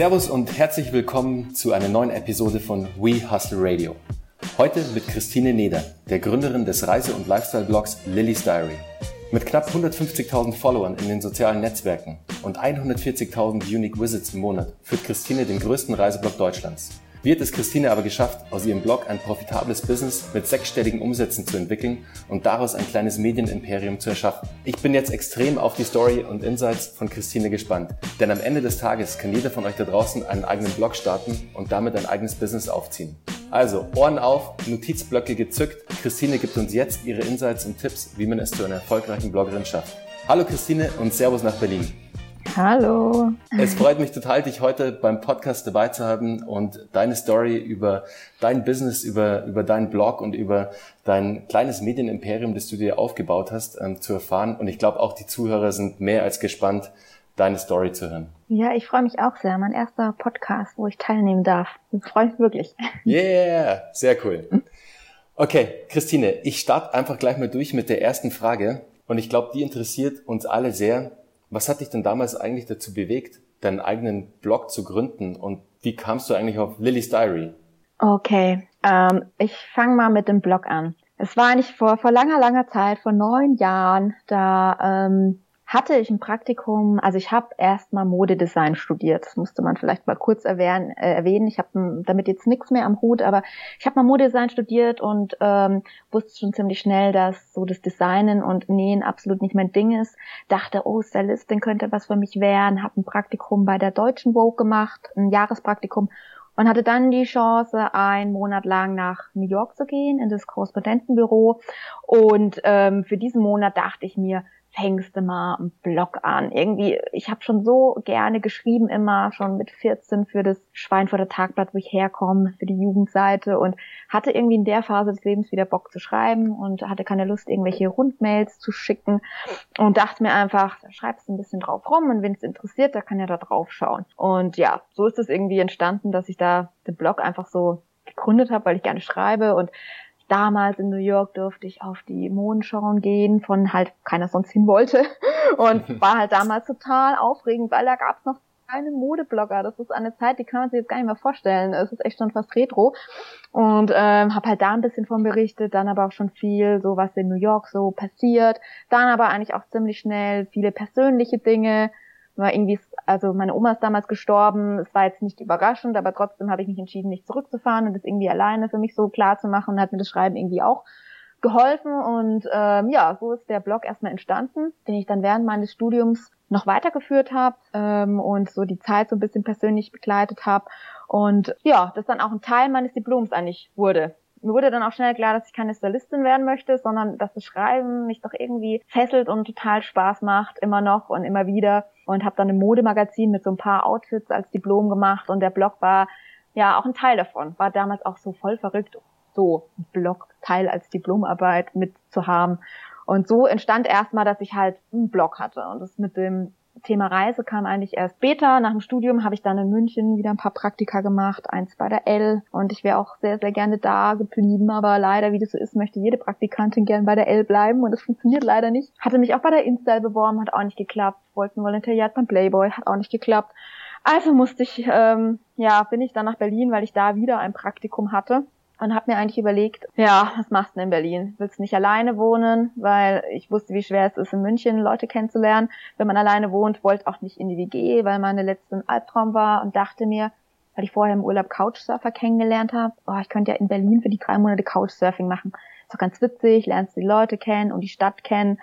Servus und herzlich willkommen zu einer neuen Episode von We Hustle Radio. Heute mit Christine Neder, der Gründerin des Reise- und Lifestyle-Blogs Lily's Diary. Mit knapp 150.000 Followern in den sozialen Netzwerken und 140.000 Unique Visits im Monat führt Christine den größten Reiseblog Deutschlands. Wie hat es Christine aber geschafft, aus ihrem Blog ein profitables Business mit sechsstelligen Umsätzen zu entwickeln und daraus ein kleines Medienimperium zu erschaffen? Ich bin jetzt extrem auf die Story und Insights von Christine gespannt, denn am Ende des Tages kann jeder von euch da draußen einen eigenen Blog starten und damit ein eigenes Business aufziehen. Also Ohren auf, Notizblöcke gezückt. Christine gibt uns jetzt ihre Insights und Tipps, wie man es zu einer erfolgreichen Bloggerin schafft. Hallo Christine und Servus nach Berlin. Hallo. Es freut mich total, dich heute beim Podcast dabei zu haben und deine Story über dein Business, über, über deinen Blog und über dein kleines Medienimperium, das du dir aufgebaut hast, ähm, zu erfahren. Und ich glaube, auch die Zuhörer sind mehr als gespannt, deine Story zu hören. Ja, ich freue mich auch sehr. Mein erster Podcast, wo ich teilnehmen darf. Ich freue mich wirklich. Yeah, sehr cool. Okay, Christine, ich starte einfach gleich mal durch mit der ersten Frage. Und ich glaube, die interessiert uns alle sehr. Was hat dich denn damals eigentlich dazu bewegt, deinen eigenen Blog zu gründen und wie kamst du eigentlich auf Lily's Diary? Okay, ähm, ich fange mal mit dem Blog an. Es war eigentlich vor, vor langer, langer Zeit, vor neun Jahren, da ähm, hatte ich ein Praktikum, also ich habe erstmal Modedesign studiert, das musste man vielleicht mal kurz erwähnen. Äh, erwähnen. Ich habe damit jetzt nichts mehr am Hut, aber ich habe mal Modedesign studiert und ähm, wusste schon ziemlich schnell, dass so das Designen und Nähen absolut nicht mein Ding ist. Dachte, oh, Stylistin könnte was für mich werden, habe ein Praktikum bei der Deutschen Vogue gemacht, ein Jahrespraktikum und hatte dann die Chance, einen Monat lang nach New York zu gehen, in das Korrespondentenbüro. Und ähm, für diesen Monat dachte ich mir, fängst du mal einen Blog an. Irgendwie, ich habe schon so gerne geschrieben, immer schon mit 14 für das Schwein vor der Tagblatt, wo ich herkomme, für die Jugendseite und hatte irgendwie in der Phase des Lebens wieder Bock zu schreiben und hatte keine Lust, irgendwelche Rundmails zu schicken und dachte mir einfach, schreibst ein bisschen drauf rum und wenn es interessiert, da kann ja da drauf schauen. Und ja, so ist es irgendwie entstanden, dass ich da den Blog einfach so gegründet habe, weil ich gerne schreibe und damals in New York durfte ich auf die Mondschauen gehen, von halt keiner sonst hin wollte. Und war halt damals total aufregend, weil da gab's noch keinen Modeblogger. Das ist eine Zeit, die kann man sich jetzt gar nicht mehr vorstellen. Es ist echt schon fast retro. Und ähm, habe halt da ein bisschen von berichtet, dann aber auch schon viel, so was in New York so passiert. Dann aber eigentlich auch ziemlich schnell viele persönliche Dinge, war irgendwie, also meine Oma ist damals gestorben, es war jetzt nicht überraschend, aber trotzdem habe ich mich entschieden, nicht zurückzufahren und das irgendwie alleine für mich so klar zu machen und hat mir das Schreiben irgendwie auch geholfen. Und ähm, ja, so ist der Blog erstmal entstanden, den ich dann während meines Studiums noch weitergeführt habe ähm, und so die Zeit so ein bisschen persönlich begleitet habe. Und ja, das dann auch ein Teil meines Diploms eigentlich wurde mir wurde dann auch schnell klar, dass ich keine Stylistin werden möchte, sondern dass das Schreiben mich doch irgendwie fesselt und total Spaß macht, immer noch und immer wieder. Und habe dann ein Modemagazin mit so ein paar Outfits als Diplom gemacht und der Blog war ja auch ein Teil davon. War damals auch so voll verrückt, so ein Blog-Teil als Diplomarbeit mitzuhaben. Und so entstand erstmal, dass ich halt einen Blog hatte. Und das mit dem Thema Reise kam eigentlich erst später. Nach dem Studium habe ich dann in München wieder ein paar Praktika gemacht, eins bei der L und ich wäre auch sehr, sehr gerne da geblieben, aber leider, wie das so ist, möchte jede Praktikantin gern bei der L bleiben und das funktioniert leider nicht. Hatte mich auch bei der Install beworben, hat auch nicht geklappt. Wollten Volontariat beim Playboy, hat auch nicht geklappt. Also musste ich, ähm, ja, bin ich dann nach Berlin, weil ich da wieder ein Praktikum hatte und habe mir eigentlich überlegt, ja, was machst du denn in Berlin? Willst du nicht alleine wohnen? Weil ich wusste, wie schwer es ist, in München Leute kennenzulernen. Wenn man alleine wohnt, wollte auch nicht in die WG, weil meine letzte Albtraum war und dachte mir, weil ich vorher im Urlaub Couchsurfer kennengelernt habe, oh, ich könnte ja in Berlin für die drei Monate Couchsurfing machen. Ist doch ganz witzig, lernst die Leute kennen und die Stadt kennen.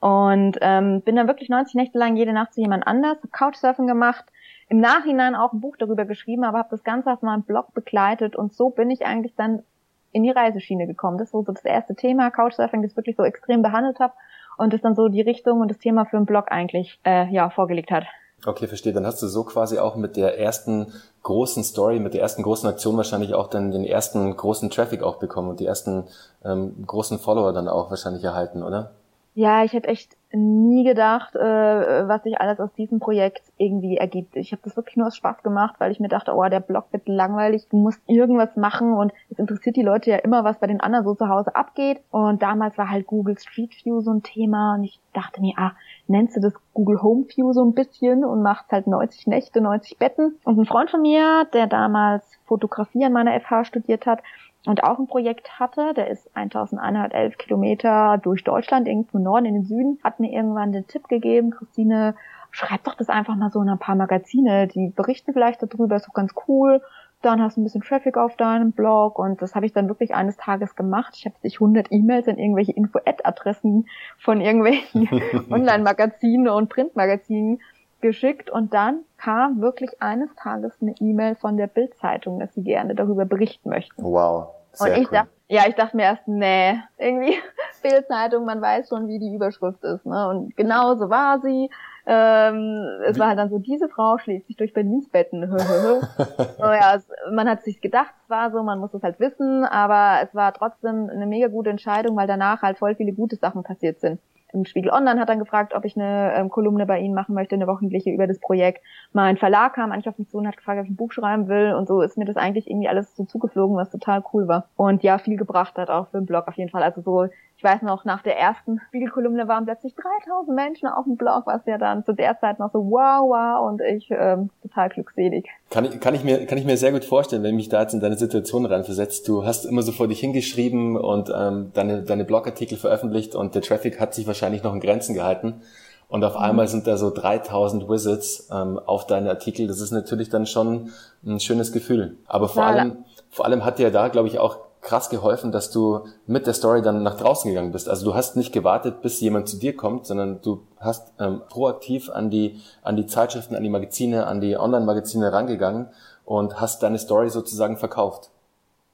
Und ähm, bin dann wirklich 90 Nächte lang jede Nacht zu jemand anders, hab Couchsurfing gemacht, im Nachhinein auch ein Buch darüber geschrieben, aber habe das Ganze auf meinem Blog begleitet und so bin ich eigentlich dann in die Reiseschiene gekommen. Das war so das erste Thema, Couchsurfing, das ich wirklich so extrem behandelt habe und das dann so die Richtung und das Thema für einen Blog eigentlich äh, ja vorgelegt hat. Okay, verstehe. Dann hast du so quasi auch mit der ersten großen Story, mit der ersten großen Aktion wahrscheinlich auch dann den ersten großen Traffic auch bekommen und die ersten ähm, großen Follower dann auch wahrscheinlich erhalten, oder? Ja, ich hätte echt nie gedacht, äh, was sich alles aus diesem Projekt irgendwie ergibt. Ich habe das wirklich nur aus Spaß gemacht, weil ich mir dachte, oh, der Blog wird langweilig, du musst irgendwas machen und es interessiert die Leute ja immer, was bei den anderen so zu Hause abgeht. Und damals war halt Google Street View so ein Thema und ich dachte mir, ah, nennst du das Google Home View so ein bisschen und machst halt 90 Nächte, 90 Betten. Und ein Freund von mir, der damals Fotografie an meiner FH studiert hat, und auch ein Projekt hatte, der ist 1111 Kilometer durch Deutschland, irgendwo Norden in den Süden, hat mir irgendwann den Tipp gegeben, Christine, schreib doch das einfach mal so in ein paar Magazine, die berichten vielleicht darüber, ist doch ganz cool. Dann hast du ein bisschen Traffic auf deinem Blog und das habe ich dann wirklich eines Tages gemacht. Ich habe sich 100 E-Mails an irgendwelche Info-Ad-Adressen von irgendwelchen Online-Magazinen und Printmagazinen geschickt und dann kam wirklich eines Tages eine E-Mail von der Bildzeitung, dass sie gerne darüber berichten möchten. Wow. Sehr und ich cool. dachte, ja, ich dachte mir erst, nee, irgendwie Bildzeitung, man weiß schon, wie die Überschrift ist, ne? Und genau so war sie. Ähm, es war halt dann so, diese Frau schlägt sich durch Berlins Betten. naja, es, man hat sich gedacht, es war so, man muss es halt wissen, aber es war trotzdem eine mega gute Entscheidung, weil danach halt voll viele gute Sachen passiert sind im Spiegel Online hat dann gefragt, ob ich eine ähm, Kolumne bei ihnen machen möchte, eine wöchentliche über das Projekt. Mein Verlag kam eigentlich auf mich zu und hat gefragt, ob ich ein Buch schreiben will und so ist mir das eigentlich irgendwie alles so zugeflogen, was total cool war. Und ja, viel gebracht hat auch für den Blog auf jeden Fall. Also so ich weiß noch, nach der ersten Spiegelkolumne waren plötzlich 3000 Menschen auf dem Blog, was ja dann zu der Zeit noch so wow, wow und ich ähm, total glückselig. Kann ich, kann, ich mir, kann ich mir sehr gut vorstellen, wenn mich da jetzt in deine Situation reinversetzt. Du hast immer so vor dich hingeschrieben und ähm, deine, deine Blogartikel veröffentlicht und der Traffic hat sich wahrscheinlich noch in Grenzen gehalten. Und auf mhm. einmal sind da so 3000 Visits ähm, auf deine Artikel. Das ist natürlich dann schon ein schönes Gefühl. Aber vor ja, allem, vor allem hat dir da, glaube ich, auch krass geholfen, dass du mit der Story dann nach draußen gegangen bist. Also du hast nicht gewartet, bis jemand zu dir kommt, sondern du hast ähm, proaktiv an die, an die Zeitschriften, an die Magazine, an die Online-Magazine rangegangen und hast deine Story sozusagen verkauft.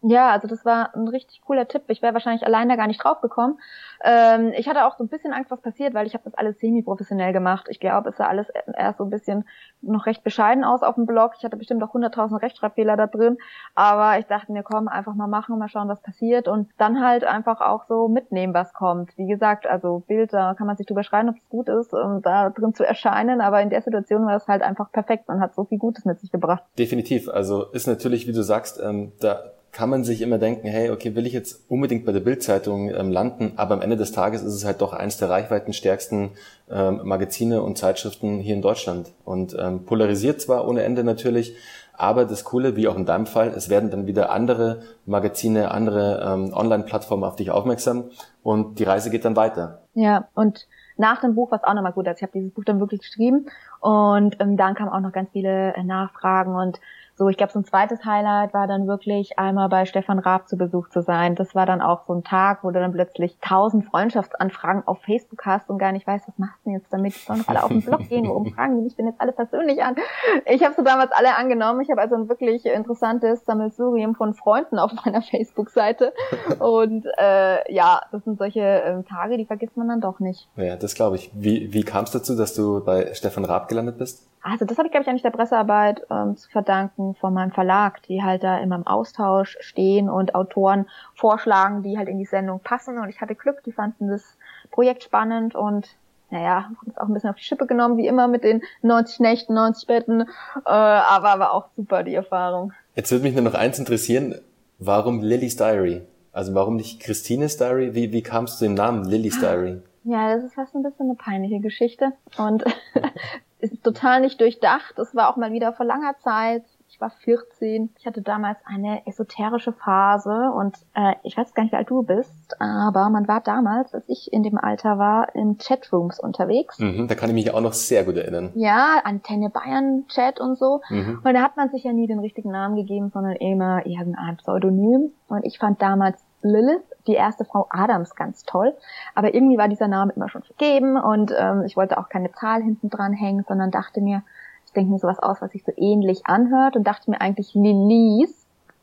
Ja, also das war ein richtig cooler Tipp. Ich wäre wahrscheinlich allein da gar nicht drauf gekommen. Ähm, ich hatte auch so ein bisschen Angst, was passiert, weil ich habe das alles semi-professionell gemacht. Ich glaube, es sah alles erst so ein bisschen noch recht bescheiden aus auf dem Blog. Ich hatte bestimmt auch 100.000 Rechtschreibfehler da drin. Aber ich dachte mir, komm, einfach mal machen, mal schauen, was passiert. Und dann halt einfach auch so mitnehmen, was kommt. Wie gesagt, also Bild, da kann man sich drüber schreiben, ob es gut ist, um da drin zu erscheinen. Aber in der Situation war es halt einfach perfekt. Man hat so viel Gutes mit sich gebracht. Definitiv. Also ist natürlich, wie du sagst, ähm, da kann man sich immer denken, hey, okay, will ich jetzt unbedingt bei der Bildzeitung ähm, landen, aber am Ende des Tages ist es halt doch eins der reichweitenstärksten ähm, Magazine und Zeitschriften hier in Deutschland und ähm, polarisiert zwar ohne Ende natürlich, aber das Coole, wie auch in deinem Fall, es werden dann wieder andere Magazine, andere ähm, Online-Plattformen auf dich aufmerksam und die Reise geht dann weiter. Ja, und nach dem Buch war es auch nochmal gut. Also ich habe dieses Buch dann wirklich geschrieben und ähm, dann kamen auch noch ganz viele äh, Nachfragen und so, ich glaube, so ein zweites Highlight war dann wirklich einmal bei Stefan Raab zu Besuch zu sein. Das war dann auch so ein Tag, wo du dann plötzlich tausend Freundschaftsanfragen auf Facebook hast und gar nicht weißt, was machst du denn jetzt damit? Die sollen doch alle auf den Blog gehen, warum fragen die mich denn jetzt alle persönlich an? Ich habe so damals alle angenommen. Ich habe also ein wirklich interessantes Sammelsurium von Freunden auf meiner Facebook-Seite. Und äh, ja, das sind solche äh, Tage, die vergisst man dann doch nicht. Ja, das glaube ich. Wie, wie kam es dazu, dass du bei Stefan Raab gelandet bist? Also das habe ich, glaube ich, eigentlich der Pressearbeit ähm, zu verdanken von meinem Verlag, die halt da immer im Austausch stehen und Autoren vorschlagen, die halt in die Sendung passen. Und ich hatte Glück, die fanden das Projekt spannend und naja, haben es auch ein bisschen auf die Schippe genommen, wie immer mit den 90 Nächten, 90 Betten, äh, aber war auch super die Erfahrung. Jetzt würde mich nur noch eins interessieren, warum Lily's Diary? Also warum nicht Christines Diary? Wie, wie kamst du dem Namen Lily's Diary? Ja, das ist fast ein bisschen eine peinliche Geschichte und ist total nicht durchdacht. Es war auch mal wieder vor langer Zeit. Ich war 14. Ich hatte damals eine esoterische Phase und äh, ich weiß gar nicht, wie alt du bist, aber man war damals, als ich in dem Alter war, in Chatrooms unterwegs. Mhm, da kann ich mich auch noch sehr gut erinnern. Ja, Antenne Bayern Chat und so. Mhm. Und da hat man sich ja nie den richtigen Namen gegeben, sondern immer irgendein Pseudonym. Und ich fand damals Lilith, die erste Frau Adams, ganz toll. Aber irgendwie war dieser Name immer schon vergeben und ähm, ich wollte auch keine Zahl hinten dran hängen, sondern dachte mir, ich denke mir sowas aus, was sich so ähnlich anhört und dachte mir eigentlich Lilith.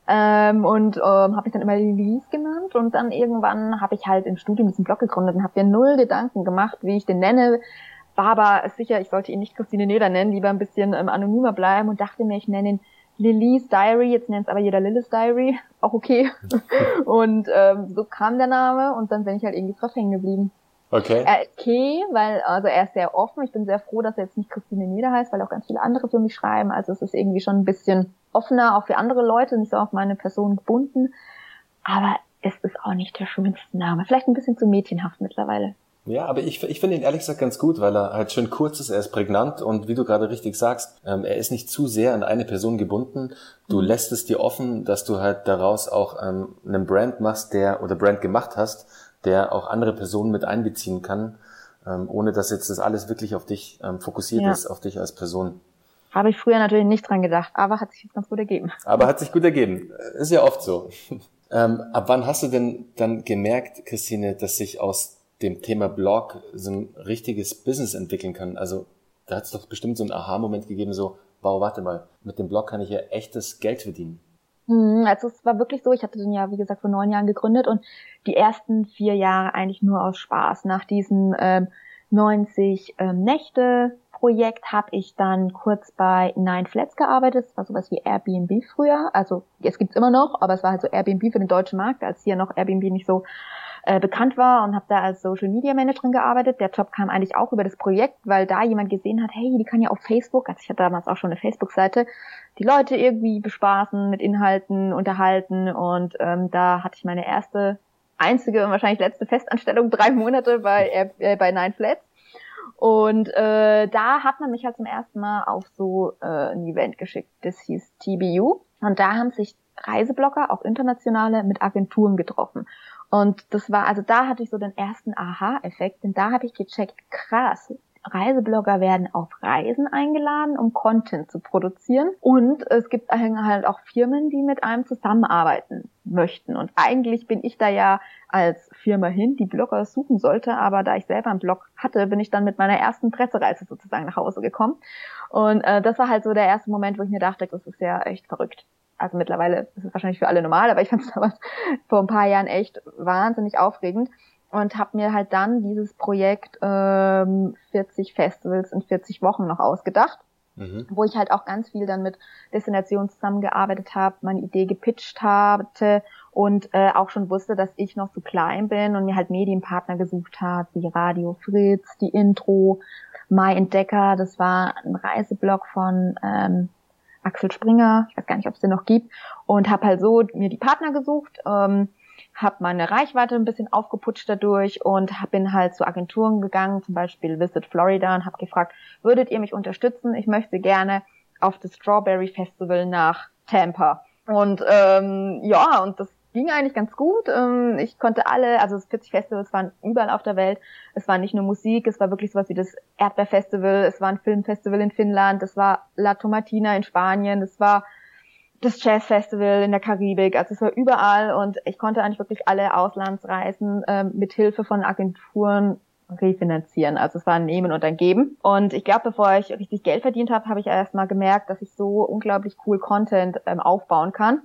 Ähm, und ähm, habe ich dann immer Lilith genannt und dann irgendwann habe ich halt im Studium diesen Blog gegründet und habe mir null Gedanken gemacht, wie ich den nenne, war aber sicher, ich sollte ihn nicht Christine Neder nennen, lieber ein bisschen ähm, anonymer bleiben und dachte mir, ich nenne ihn Lillys Diary, jetzt nennt es aber jeder Lillis Diary, auch okay. und ähm, so kam der Name und dann bin ich halt irgendwie drauf hängen geblieben. Okay. Ist okay, weil also er ist sehr offen. Ich bin sehr froh, dass er jetzt nicht Christine Nieder heißt, weil auch ganz viele andere für mich schreiben. Also es ist irgendwie schon ein bisschen offener, auch für andere Leute, nicht so auf meine Person gebunden. Aber es ist auch nicht der schönste Name. Vielleicht ein bisschen zu mädchenhaft mittlerweile. Ja, aber ich, ich finde ihn ehrlich gesagt ganz gut, weil er halt schön kurz ist, er ist prägnant und wie du gerade richtig sagst, ähm, er ist nicht zu sehr an eine Person gebunden. Du mhm. lässt es dir offen, dass du halt daraus auch ähm, einen Brand machst, der oder Brand gemacht hast, der auch andere Personen mit einbeziehen kann, ähm, ohne dass jetzt das alles wirklich auf dich ähm, fokussiert ja. ist, auf dich als Person. Habe ich früher natürlich nicht dran gedacht, aber hat sich jetzt ganz gut ergeben. Aber hat sich gut ergeben. Ist ja oft so. ähm, ab wann hast du denn dann gemerkt, Christine, dass sich aus dem Thema Blog so ein richtiges Business entwickeln kann. Also da hat es doch bestimmt so einen Aha-Moment gegeben, so, wow, warte mal, mit dem Blog kann ich ja echtes Geld verdienen. Hm, also es war wirklich so, ich hatte den ja, wie gesagt, vor neun Jahren gegründet und die ersten vier Jahre eigentlich nur aus Spaß. Nach diesen ähm, 90 ähm, Nächte Projekt habe ich dann kurz bei Nine Flats gearbeitet. Das war sowas wie Airbnb früher. Also es gibt's immer noch, aber es war halt so Airbnb für den deutschen Markt, als hier noch Airbnb nicht so äh, bekannt war und habe da als Social Media Managerin gearbeitet. Der Job kam eigentlich auch über das Projekt, weil da jemand gesehen hat, hey, die kann ja auf Facebook, also ich hatte damals auch schon eine Facebook-Seite, die Leute irgendwie bespaßen, mit Inhalten unterhalten und ähm, da hatte ich meine erste, einzige und wahrscheinlich letzte Festanstellung, drei Monate bei, äh, bei Nine Flats. Und äh, da hat man mich halt zum ersten Mal auf so äh, ein Event geschickt. Das hieß TBU. Und da haben sich Reiseblogger, auch internationale, mit Agenturen getroffen. Und das war, also da hatte ich so den ersten Aha-Effekt, denn da habe ich gecheckt, krass, Reiseblogger werden auf Reisen eingeladen, um Content zu produzieren. Und es gibt halt auch Firmen, die mit einem zusammenarbeiten möchten. Und eigentlich bin ich da ja als Firma hin, die Blogger suchen sollte. Aber da ich selber einen Blog hatte, bin ich dann mit meiner ersten Pressereise sozusagen nach Hause gekommen. Und äh, das war halt so der erste Moment, wo ich mir dachte, das ist ja echt verrückt also mittlerweile ist es wahrscheinlich für alle normal, aber ich fand es damals vor ein paar Jahren echt wahnsinnig aufregend und habe mir halt dann dieses Projekt ähm, 40 Festivals in 40 Wochen noch ausgedacht, mhm. wo ich halt auch ganz viel dann mit Destinationen zusammengearbeitet habe, meine Idee gepitcht hatte und äh, auch schon wusste, dass ich noch zu klein bin und mir halt Medienpartner gesucht habe, wie Radio Fritz, die Intro, My Entdecker, das war ein Reiseblog von ähm, Axel Springer, ich weiß gar nicht, ob es den noch gibt, und habe halt so mir die Partner gesucht, ähm, habe meine Reichweite ein bisschen aufgeputscht dadurch und hab, bin halt zu Agenturen gegangen, zum Beispiel Visit Florida und habe gefragt, würdet ihr mich unterstützen? Ich möchte gerne auf das Strawberry Festival nach Tampa. Und ähm, ja, und das ging eigentlich ganz gut. Ähm, ich konnte alle, also das 40 Festivals waren überall auf der Welt. Es war nicht nur Musik, es war wirklich sowas wie das Erdbeerfestival, es war ein Filmfestival in Finnland, es war La Tomatina in Spanien, es war das Jazzfestival in der Karibik, also es war überall und ich konnte eigentlich wirklich alle Auslandsreisen ähm, mit Hilfe von Agenturen refinanzieren. Also es war ein Nehmen und ein Geben. Und ich glaube, bevor ich richtig Geld verdient habe, habe ich erst mal gemerkt, dass ich so unglaublich cool Content ähm, aufbauen kann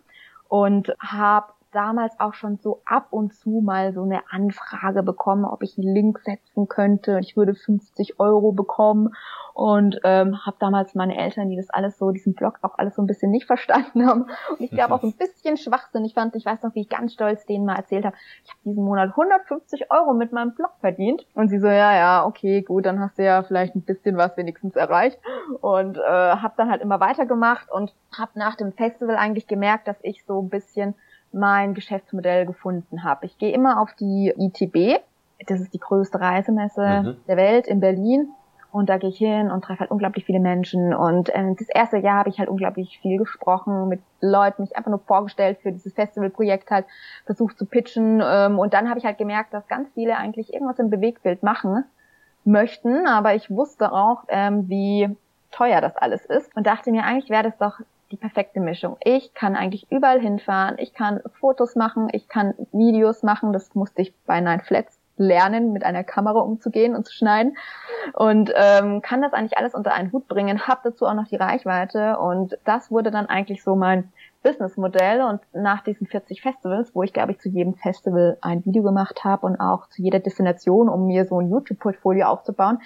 und habe damals auch schon so ab und zu mal so eine Anfrage bekommen, ob ich einen Link setzen könnte. Ich würde 50 Euro bekommen und ähm, habe damals meine Eltern, die das alles so, diesen Blog auch alles so ein bisschen nicht verstanden haben und ich glaube auch ein bisschen Schwachsinn. Ich fand, ich weiß noch, wie ich ganz stolz denen mal erzählt habe, ich habe diesen Monat 150 Euro mit meinem Blog verdient und sie so, ja, ja, okay, gut, dann hast du ja vielleicht ein bisschen was wenigstens erreicht und äh, habe dann halt immer weitergemacht und habe nach dem Festival eigentlich gemerkt, dass ich so ein bisschen mein Geschäftsmodell gefunden habe. Ich gehe immer auf die ITB, das ist die größte Reisemesse mhm. der Welt in Berlin. Und da gehe ich hin und treffe halt unglaublich viele Menschen. Und äh, das erste Jahr habe ich halt unglaublich viel gesprochen mit Leuten, mich einfach nur vorgestellt für dieses Festivalprojekt halt, versucht zu pitchen. Ähm, und dann habe ich halt gemerkt, dass ganz viele eigentlich irgendwas im Bewegtbild machen möchten. Aber ich wusste auch, ähm, wie teuer das alles ist. Und dachte mir, eigentlich wäre das doch die perfekte Mischung. Ich kann eigentlich überall hinfahren, ich kann Fotos machen, ich kann Videos machen, das musste ich bei Nine Flats lernen, mit einer Kamera umzugehen und zu schneiden. Und ähm, kann das eigentlich alles unter einen Hut bringen, habe dazu auch noch die Reichweite. Und das wurde dann eigentlich so mein Businessmodell. Und nach diesen 40 Festivals, wo ich glaube ich zu jedem Festival ein Video gemacht habe und auch zu jeder Destination, um mir so ein YouTube-Portfolio aufzubauen,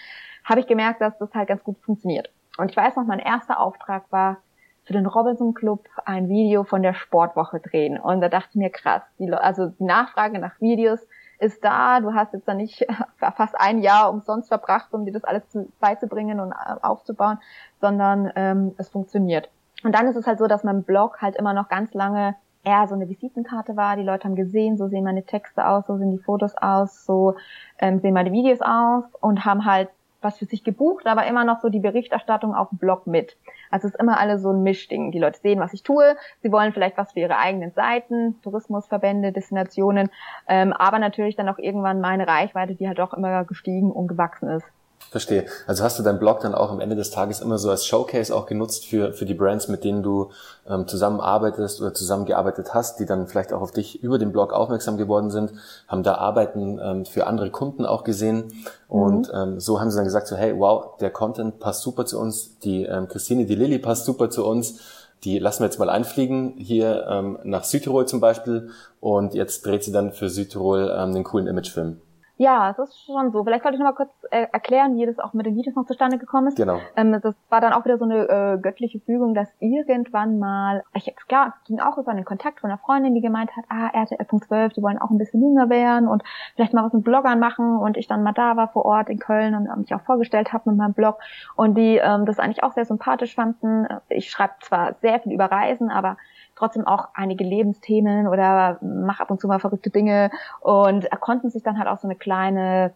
habe ich gemerkt, dass das halt ganz gut funktioniert. Und ich weiß noch, mein erster Auftrag war für den Robinson Club ein Video von der Sportwoche drehen. Und da dachte ich mir, krass, die, also die Nachfrage nach Videos ist da. Du hast jetzt da nicht fast ein Jahr umsonst verbracht, um dir das alles zu, beizubringen und äh, aufzubauen, sondern ähm, es funktioniert. Und dann ist es halt so, dass mein Blog halt immer noch ganz lange eher so eine Visitenkarte war. Die Leute haben gesehen, so sehen meine Texte aus, so sehen die Fotos aus, so ähm, sehen meine Videos aus und haben halt was für sich gebucht, aber immer noch so die Berichterstattung auf dem Blog mit. Also es ist immer alles so ein Mischding. Die Leute sehen, was ich tue. Sie wollen vielleicht was für ihre eigenen Seiten, Tourismusverbände, Destinationen, ähm, aber natürlich dann auch irgendwann meine Reichweite, die halt auch immer gestiegen und gewachsen ist. Verstehe. Also hast du deinen Blog dann auch am Ende des Tages immer so als Showcase auch genutzt für, für die Brands, mit denen du ähm, zusammenarbeitest oder zusammengearbeitet hast, die dann vielleicht auch auf dich über den Blog aufmerksam geworden sind, haben da Arbeiten ähm, für andere Kunden auch gesehen und mhm. ähm, so haben sie dann gesagt so, hey, wow, der Content passt super zu uns, die ähm, Christine, die Lilly passt super zu uns, die lassen wir jetzt mal einfliegen, hier ähm, nach Südtirol zum Beispiel und jetzt dreht sie dann für Südtirol ähm, den coolen Imagefilm. Ja, es ist schon so. Vielleicht wollte ich noch mal kurz äh, erklären, wie das auch mit den Videos noch zustande gekommen ist. Genau. Ähm, das war dann auch wieder so eine äh, göttliche Fügung, dass irgendwann mal, ich klar, ging auch über einen Kontakt von einer Freundin, die gemeint hat, ah, RTL.12, die wollen auch ein bisschen jünger werden und vielleicht mal was mit Bloggern machen und ich dann mal da war vor Ort in Köln und mich auch vorgestellt habe mit meinem Blog und die ähm, das eigentlich auch sehr sympathisch fanden. Ich schreibe zwar sehr viel über Reisen, aber trotzdem auch einige Lebensthemen oder mach ab und zu mal verrückte Dinge und konnten sich dann halt auch so eine kleine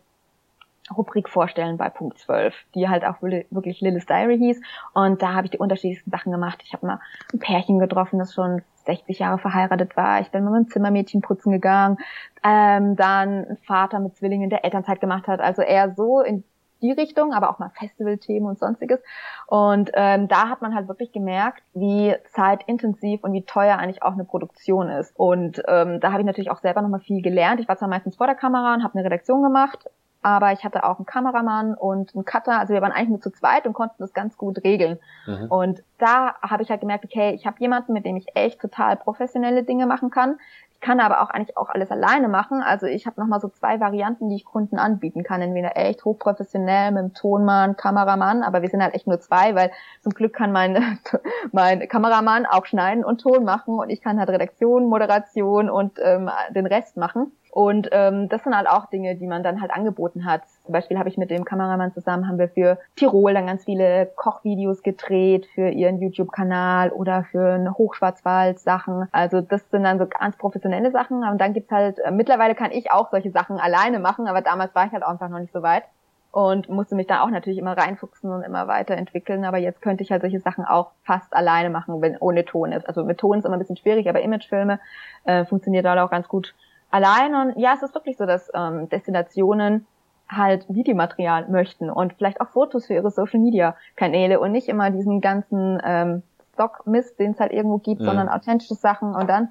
Rubrik vorstellen bei Punkt 12, die halt auch wirklich Lilith Diary hieß. Und da habe ich die unterschiedlichsten Sachen gemacht. Ich habe mal ein Pärchen getroffen, das schon 60 Jahre verheiratet war. Ich bin mit einem Zimmermädchen putzen gegangen. Ähm, dann ein Vater mit Zwillingen, der Elternzeit gemacht hat. Also eher so in die Richtung, aber auch mal Festivalthemen und sonstiges. Und ähm, da hat man halt wirklich gemerkt, wie zeitintensiv und wie teuer eigentlich auch eine Produktion ist. Und ähm, da habe ich natürlich auch selber nochmal viel gelernt. Ich war zwar meistens vor der Kamera und habe eine Redaktion gemacht, aber ich hatte auch einen Kameramann und einen Cutter. Also wir waren eigentlich nur zu zweit und konnten das ganz gut regeln. Mhm. Und da habe ich halt gemerkt, okay, ich habe jemanden, mit dem ich echt total professionelle Dinge machen kann. Ich kann aber auch eigentlich auch alles alleine machen. Also ich habe nochmal so zwei Varianten, die ich Kunden anbieten kann. Entweder echt hochprofessionell mit dem Tonmann, Kameramann, aber wir sind halt echt nur zwei, weil zum Glück kann mein, mein Kameramann auch schneiden und Ton machen und ich kann halt Redaktion, Moderation und ähm, den Rest machen. Und ähm, das sind halt auch Dinge, die man dann halt angeboten hat. Zum Beispiel habe ich mit dem Kameramann zusammen, haben wir für Tirol dann ganz viele Kochvideos gedreht für ihren YouTube-Kanal oder für eine Hochschwarzwald-Sachen. Also das sind dann so ganz professionelle Sachen. Und dann gibt's halt, äh, mittlerweile kann ich auch solche Sachen alleine machen, aber damals war ich halt auch einfach noch nicht so weit und musste mich da auch natürlich immer reinfuchsen und immer weiterentwickeln. Aber jetzt könnte ich halt solche Sachen auch fast alleine machen, wenn ohne Ton ist. Also mit Ton ist immer ein bisschen schwierig, aber Imagefilme äh, funktioniert da auch ganz gut allein. Und ja, es ist wirklich so, dass ähm, Destinationen halt Videomaterial möchten und vielleicht auch Fotos für ihre Social Media Kanäle und nicht immer diesen ganzen ähm, Stock-Mist, den es halt irgendwo gibt, mhm. sondern authentische Sachen. Und dann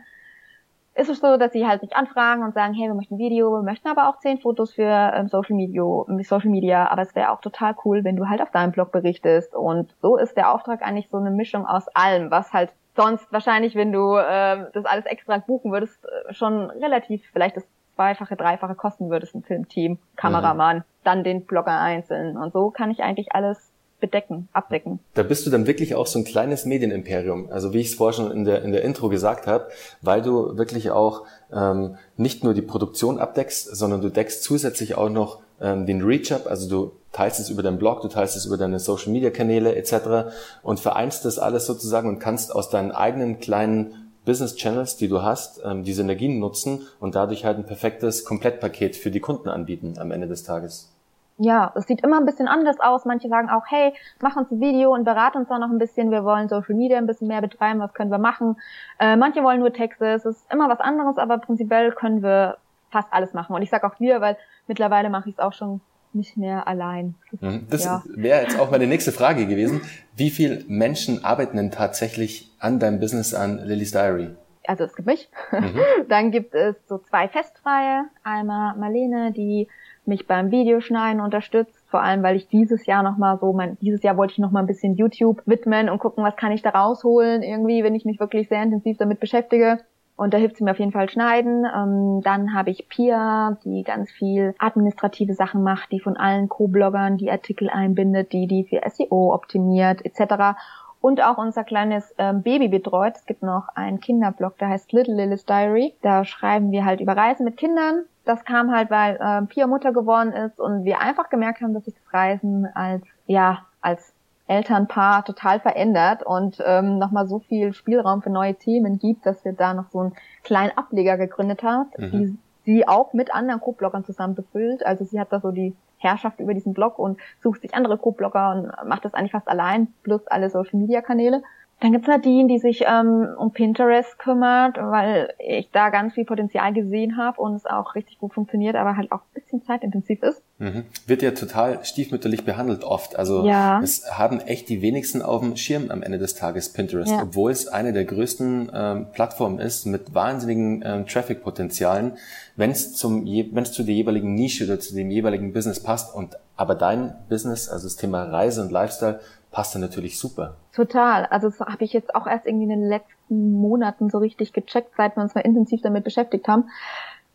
ist es so, dass sie halt sich anfragen und sagen, hey, wir möchten ein Video, wir möchten aber auch zehn Fotos für ähm, Social Media, Social Media, aber es wäre auch total cool, wenn du halt auf deinem Blog berichtest. Und so ist der Auftrag eigentlich so eine Mischung aus allem, was halt sonst wahrscheinlich, wenn du äh, das alles extra buchen würdest, äh, schon relativ vielleicht das zweifache, dreifache kosten würdest, ein Filmteam, Kameramann, mhm. dann den Blogger einzeln. Und so kann ich eigentlich alles bedecken, abdecken. Da bist du dann wirklich auch so ein kleines Medienimperium. Also wie ich es vorher schon in der, in der Intro gesagt habe, weil du wirklich auch ähm, nicht nur die Produktion abdeckst, sondern du deckst zusätzlich auch noch ähm, den Reach up, also du teilst es über deinen Blog, du teilst es über deine Social Media Kanäle etc. und vereinst das alles sozusagen und kannst aus deinen eigenen kleinen Business Channels, die du hast, ähm, diese Energien nutzen und dadurch halt ein perfektes Komplettpaket für die Kunden anbieten am Ende des Tages. Ja, es sieht immer ein bisschen anders aus. Manche sagen auch, hey, mach uns ein Video und berat uns da noch ein bisschen. Wir wollen Social Media ein bisschen mehr betreiben. Was können wir machen? Äh, manche wollen nur Texte. Es ist immer was anderes, aber prinzipiell können wir fast alles machen. Und ich sage auch wir, weil mittlerweile mache ich es auch schon nicht mehr allein. Mhm. Das ja. wäre jetzt auch meine nächste Frage gewesen. Wie viele Menschen arbeiten denn tatsächlich an deinem Business an Lily's Diary? Also es gibt mich. Mhm. Dann gibt es so zwei Festfreie. Einmal Marlene, die mich beim Videoschneiden unterstützt, vor allem weil ich dieses Jahr nochmal so, mein, dieses Jahr wollte ich nochmal ein bisschen YouTube widmen und gucken, was kann ich da rausholen irgendwie, wenn ich mich wirklich sehr intensiv damit beschäftige. Und da hilft sie mir auf jeden Fall schneiden. Ähm, dann habe ich Pia, die ganz viel administrative Sachen macht, die von allen Co-Bloggern die Artikel einbindet, die die für SEO optimiert etc. Und auch unser kleines ähm, Baby betreut. Es gibt noch einen Kinderblog, der heißt Little Lily's Diary. Da schreiben wir halt über Reisen mit Kindern das kam halt, weil äh, Pia Mutter geworden ist und wir einfach gemerkt haben, dass sich das Reisen als, ja, als Elternpaar total verändert und ähm, nochmal so viel Spielraum für neue Themen gibt, dass wir da noch so einen kleinen Ableger gegründet haben, mhm. die sie auch mit anderen Co-Bloggern zusammen befüllt. Also sie hat da so die Herrschaft über diesen Blog und sucht sich andere Co-Blogger und macht das eigentlich fast allein, plus alle Social-Media-Kanäle. Dann gibt's Nadine, die sich ähm, um Pinterest kümmert, weil ich da ganz viel Potenzial gesehen habe und es auch richtig gut funktioniert, aber halt auch ein bisschen zeitintensiv ist. Mhm. Wird ja total stiefmütterlich behandelt oft. Also ja. es haben echt die wenigsten auf dem Schirm am Ende des Tages Pinterest, ja. obwohl es eine der größten ähm, Plattformen ist mit wahnsinnigen ähm, Traffic-Potenzialen, wenn es zum wenn es zu der jeweiligen Nische oder zu dem jeweiligen Business passt und aber dein Business, also das Thema Reise und Lifestyle, passt dann natürlich super. Total. Also das habe ich jetzt auch erst irgendwie in den letzten Monaten so richtig gecheckt, seit wir uns mal intensiv damit beschäftigt haben.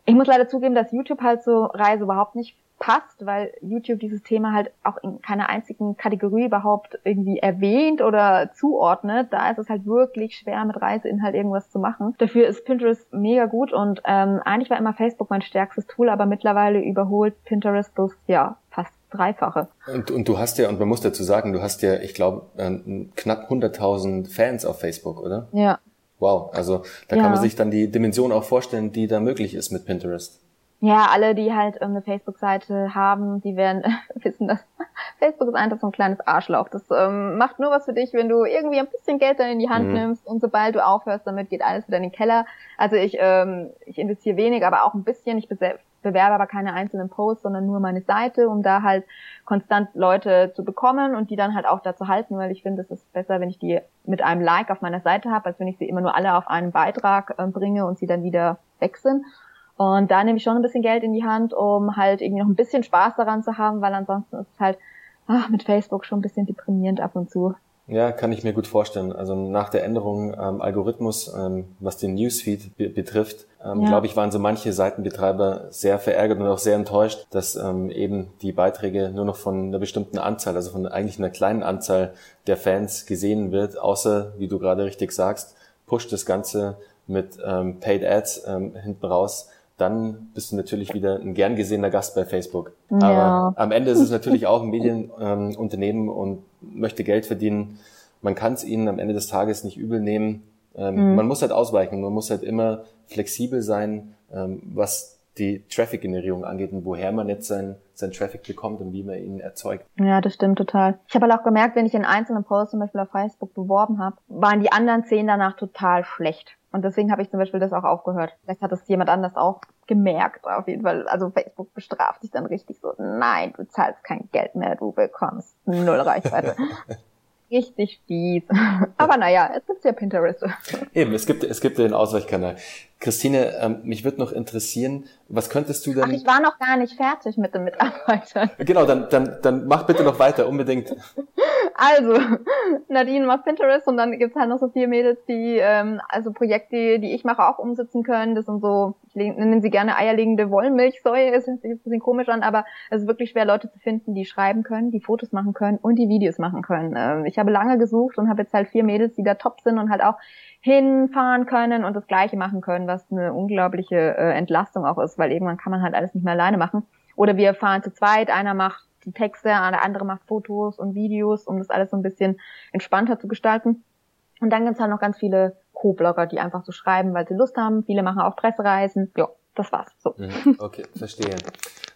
Ich muss leider zugeben, dass YouTube halt so Reise überhaupt nicht passt, weil YouTube dieses Thema halt auch in keiner einzigen Kategorie überhaupt irgendwie erwähnt oder zuordnet. Da ist es halt wirklich schwer, mit Reiseinhalt irgendwas zu machen. Dafür ist Pinterest mega gut und ähm, eigentlich war immer Facebook mein stärkstes Tool, aber mittlerweile überholt Pinterest bloß ja fast Dreifache. Und, und du hast ja, und man muss dazu sagen, du hast ja, ich glaube, knapp 100.000 Fans auf Facebook, oder? Ja. Wow, also da ja. kann man sich dann die Dimension auch vorstellen, die da möglich ist mit Pinterest. Ja, alle, die halt eine Facebook-Seite haben, die werden wissen, dass Facebook ist einfach so ein kleines Arschloch. Das ähm, macht nur was für dich, wenn du irgendwie ein bisschen Geld dann in die Hand mhm. nimmst und sobald du aufhörst damit, geht alles wieder in den Keller. Also ich, ähm, ich investiere wenig, aber auch ein bisschen. Ich bewerbe aber keine einzelnen Posts, sondern nur meine Seite, um da halt konstant Leute zu bekommen und die dann halt auch dazu halten, weil ich finde, es ist besser, wenn ich die mit einem Like auf meiner Seite habe, als wenn ich sie immer nur alle auf einen Beitrag äh, bringe und sie dann wieder weg sind. Und da nehme ich schon ein bisschen Geld in die Hand, um halt irgendwie noch ein bisschen Spaß daran zu haben, weil ansonsten ist es halt ach, mit Facebook schon ein bisschen deprimierend ab und zu. Ja, kann ich mir gut vorstellen. Also nach der Änderung ähm, Algorithmus, ähm, was den Newsfeed be betrifft, ähm, ja. glaube ich, waren so manche Seitenbetreiber sehr verärgert und auch sehr enttäuscht, dass ähm, eben die Beiträge nur noch von einer bestimmten Anzahl, also von eigentlich einer kleinen Anzahl der Fans gesehen wird, außer, wie du gerade richtig sagst, pusht das Ganze mit ähm, Paid Ads ähm, hinten raus dann bist du natürlich wieder ein gern gesehener Gast bei Facebook. Ja. Aber am Ende ist es natürlich auch ein Medienunternehmen ähm, und möchte Geld verdienen. Man kann es ihnen am Ende des Tages nicht übel nehmen. Ähm, mhm. Man muss halt ausweichen, man muss halt immer flexibel sein, ähm, was die Traffic-Generierung angeht und woher man jetzt sein, sein Traffic bekommt und wie man ihn erzeugt. Ja, das stimmt total. Ich habe halt auch gemerkt, wenn ich in einzelnen Posts zum Beispiel auf Facebook beworben habe, waren die anderen zehn danach total schlecht. Und deswegen habe ich zum Beispiel das auch aufgehört. Vielleicht hat das jemand anders auch gemerkt, auf jeden Fall. Also Facebook bestraft dich dann richtig so, nein, du zahlst kein Geld mehr, du bekommst null Reichweite. richtig fies. Aber naja, es gibt ja Pinterest. Eben, es gibt, es gibt den Ausweichkanal. Christine, ähm, mich würde noch interessieren, was könntest du denn... Ach, ich war noch gar nicht fertig mit den Mitarbeitern. Genau, dann, dann, dann mach bitte noch weiter, unbedingt. Also, Nadine macht Pinterest und dann gibt's halt noch so vier Mädels, die ähm, also Projekte, die ich mache, auch umsetzen können. Das sind so, ich nenne sie gerne eierlegende Wollmilchsäue, ist jetzt ein bisschen komisch an, aber es ist wirklich schwer, Leute zu finden, die schreiben können, die Fotos machen können und die Videos machen können. Ähm, ich habe lange gesucht und habe jetzt halt vier Mädels, die da top sind und halt auch hinfahren können und das Gleiche machen können, was eine unglaubliche äh, Entlastung auch ist, weil irgendwann kann man halt alles nicht mehr alleine machen. Oder wir fahren zu zweit, einer macht die Texte, der andere macht Fotos und Videos, um das alles so ein bisschen entspannter zu gestalten. Und dann gibt's halt noch ganz viele Co-Blogger, die einfach so schreiben, weil sie Lust haben. Viele machen auch Pressereisen. Ja, das war's. So. Mhm, okay, verstehe.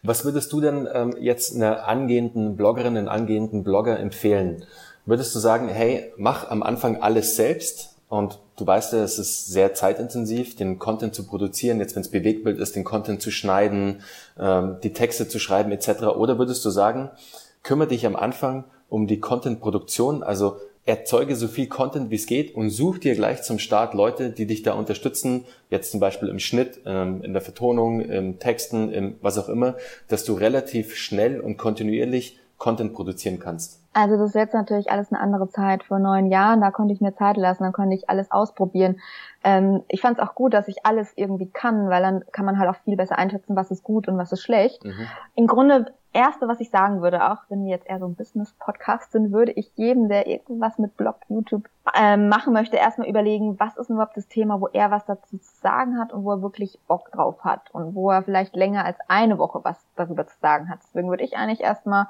Was würdest du denn ähm, jetzt einer angehenden Bloggerin, einen angehenden Blogger empfehlen? Würdest du sagen, hey, mach am Anfang alles selbst und du weißt ja, es ist sehr zeitintensiv, den Content zu produzieren, jetzt wenn es Bewegtbild ist, den Content zu schneiden, ähm, die Texte zu schreiben etc. Oder würdest du sagen, kümmere dich am Anfang um die Content-Produktion, also erzeuge so viel Content wie es geht und such dir gleich zum Start Leute, die dich da unterstützen, jetzt zum Beispiel im Schnitt, ähm, in der Vertonung, im Texten, im was auch immer, dass du relativ schnell und kontinuierlich Content produzieren kannst? Also das ist jetzt natürlich alles eine andere Zeit. Vor neun Jahren, da konnte ich mir Zeit lassen, dann konnte ich alles ausprobieren. Ähm, ich fand es auch gut, dass ich alles irgendwie kann, weil dann kann man halt auch viel besser einschätzen, was ist gut und was ist schlecht. Mhm. Im Grunde Erste, was ich sagen würde, auch wenn wir jetzt eher so ein Business-Podcast sind, würde ich jedem, der irgendwas mit Blog, YouTube ähm, machen möchte, erstmal überlegen, was ist überhaupt das Thema, wo er was dazu zu sagen hat und wo er wirklich Bock drauf hat und wo er vielleicht länger als eine Woche was darüber zu sagen hat. Deswegen würde ich eigentlich erstmal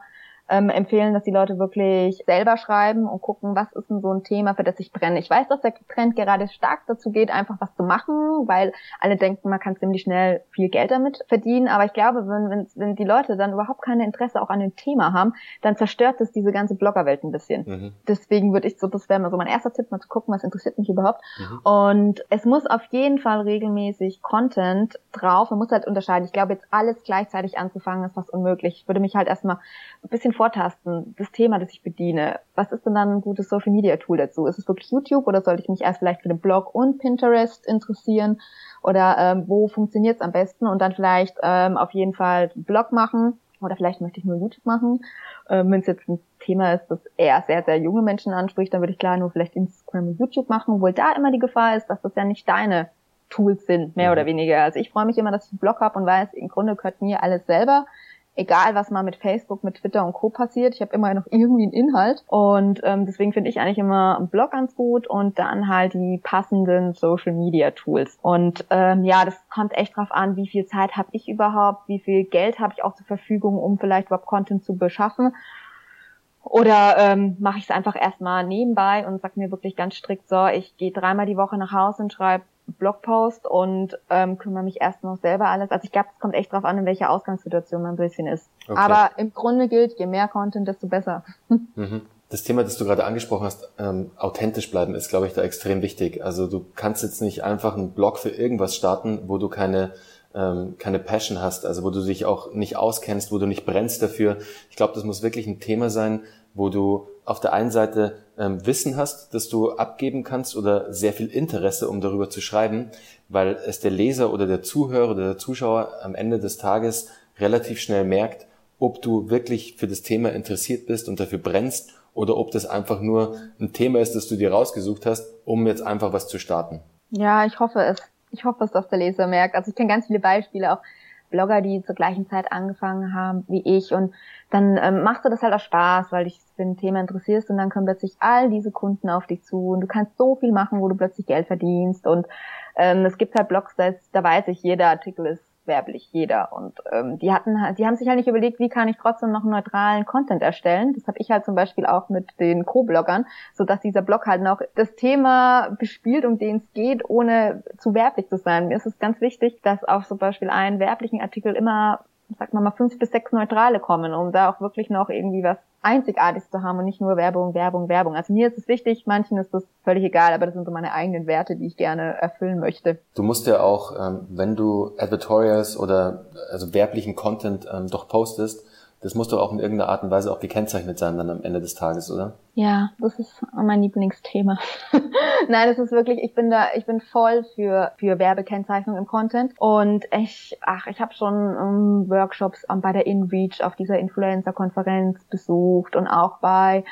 ähm, empfehlen, dass die Leute wirklich selber schreiben und gucken, was ist denn so ein Thema, für das ich brenne. Ich weiß, dass der Trend gerade stark dazu geht, einfach was zu machen, weil alle denken, man kann ziemlich schnell viel Geld damit verdienen. Aber ich glaube, wenn, wenn, wenn die Leute dann überhaupt kein Interesse auch an dem Thema haben, dann zerstört das diese ganze Bloggerwelt ein bisschen. Mhm. Deswegen würde ich so, das wäre mal so mein erster Tipp, mal zu gucken, was interessiert mich überhaupt. Mhm. Und es muss auf jeden Fall regelmäßig Content drauf. Man muss halt unterscheiden. Ich glaube, jetzt alles gleichzeitig anzufangen, ist fast unmöglich. Ich würde mich halt erstmal ein bisschen vortasten, das Thema, das ich bediene. Was ist denn dann ein gutes Social Media Tool dazu? Ist es wirklich YouTube oder sollte ich mich erst vielleicht für den Blog und Pinterest interessieren? Oder ähm, wo funktioniert es am besten? Und dann vielleicht ähm, auf jeden Fall einen Blog machen oder vielleicht möchte ich nur YouTube machen. Ähm, Wenn es jetzt ein Thema ist, das eher sehr, sehr junge Menschen anspricht, dann würde ich klar nur vielleicht Instagram und YouTube machen, obwohl da immer die Gefahr ist, dass das ja nicht deine Tools sind, mehr mhm. oder weniger. Also ich freue mich immer, dass ich einen Blog habe und weiß, im Grunde gehört mir alles selber egal was mal mit Facebook, mit Twitter und Co. passiert, ich habe immer noch irgendwie einen Inhalt und ähm, deswegen finde ich eigentlich immer einen Blog ganz gut und dann halt die passenden Social Media Tools. Und ähm, ja, das kommt echt drauf an, wie viel Zeit habe ich überhaupt, wie viel Geld habe ich auch zur Verfügung, um vielleicht überhaupt Content zu beschaffen. Oder ähm, mache ich es einfach erstmal nebenbei und sag mir wirklich ganz strikt so, ich gehe dreimal die Woche nach Hause und schreibe Blogpost und ähm, kümmere mich erst noch selber alles. Also ich glaube, es kommt echt drauf an, in welcher Ausgangssituation man ein bisschen ist. Okay. Aber im Grunde gilt, je mehr Content, desto besser. Mhm. Das Thema, das du gerade angesprochen hast, ähm, authentisch bleiben, ist, glaube ich, da extrem wichtig. Also du kannst jetzt nicht einfach einen Blog für irgendwas starten, wo du keine ähm, keine Passion hast, also wo du dich auch nicht auskennst, wo du nicht brennst dafür. Ich glaube, das muss wirklich ein Thema sein, wo du auf der einen Seite ähm, Wissen hast, das du abgeben kannst oder sehr viel Interesse, um darüber zu schreiben, weil es der Leser oder der Zuhörer oder der Zuschauer am Ende des Tages relativ schnell merkt, ob du wirklich für das Thema interessiert bist und dafür brennst oder ob das einfach nur ein Thema ist, das du dir rausgesucht hast, um jetzt einfach was zu starten. Ja, ich hoffe es. Ich hoffe es, dass der Leser merkt. Also ich kenne ganz viele Beispiele auch Blogger, die zur gleichen Zeit angefangen haben wie ich. Und dann ähm, machst du das halt auch Spaß, weil dich für ein Thema interessierst und dann kommen plötzlich all diese Kunden auf dich zu und du kannst so viel machen, wo du plötzlich Geld verdienst. Und ähm, es gibt halt Blogs, da, da weiß ich, jeder Artikel ist werblich jeder. Und ähm, die hatten halt, die haben sich halt nicht überlegt, wie kann ich trotzdem noch neutralen Content erstellen. Das habe ich halt zum Beispiel auch mit den Co-Bloggern, so dass dieser Blog halt noch das Thema bespielt, um den es geht, ohne zu werblich zu sein. Mir ist es ganz wichtig, dass auf zum Beispiel einen werblichen Artikel immer sag mal fünf bis sechs Neutrale kommen, um da auch wirklich noch irgendwie was Einzigartiges zu haben und nicht nur Werbung, Werbung, Werbung. Also mir ist es wichtig, manchen ist das völlig egal, aber das sind so meine eigenen Werte, die ich gerne erfüllen möchte. Du musst ja auch, ähm, wenn du Advertorials oder also werblichen Content ähm, doch postest, das muss doch auch in irgendeiner Art und Weise auch gekennzeichnet sein dann am Ende des Tages, oder? Ja, das ist mein Lieblingsthema. Nein, es ist wirklich, ich bin da, ich bin voll für für Werbekennzeichnung im Content und ich, ach, ich habe schon um, ähm, Workshops um, bei der InReach auf dieser Influencer-Konferenz besucht und auch bei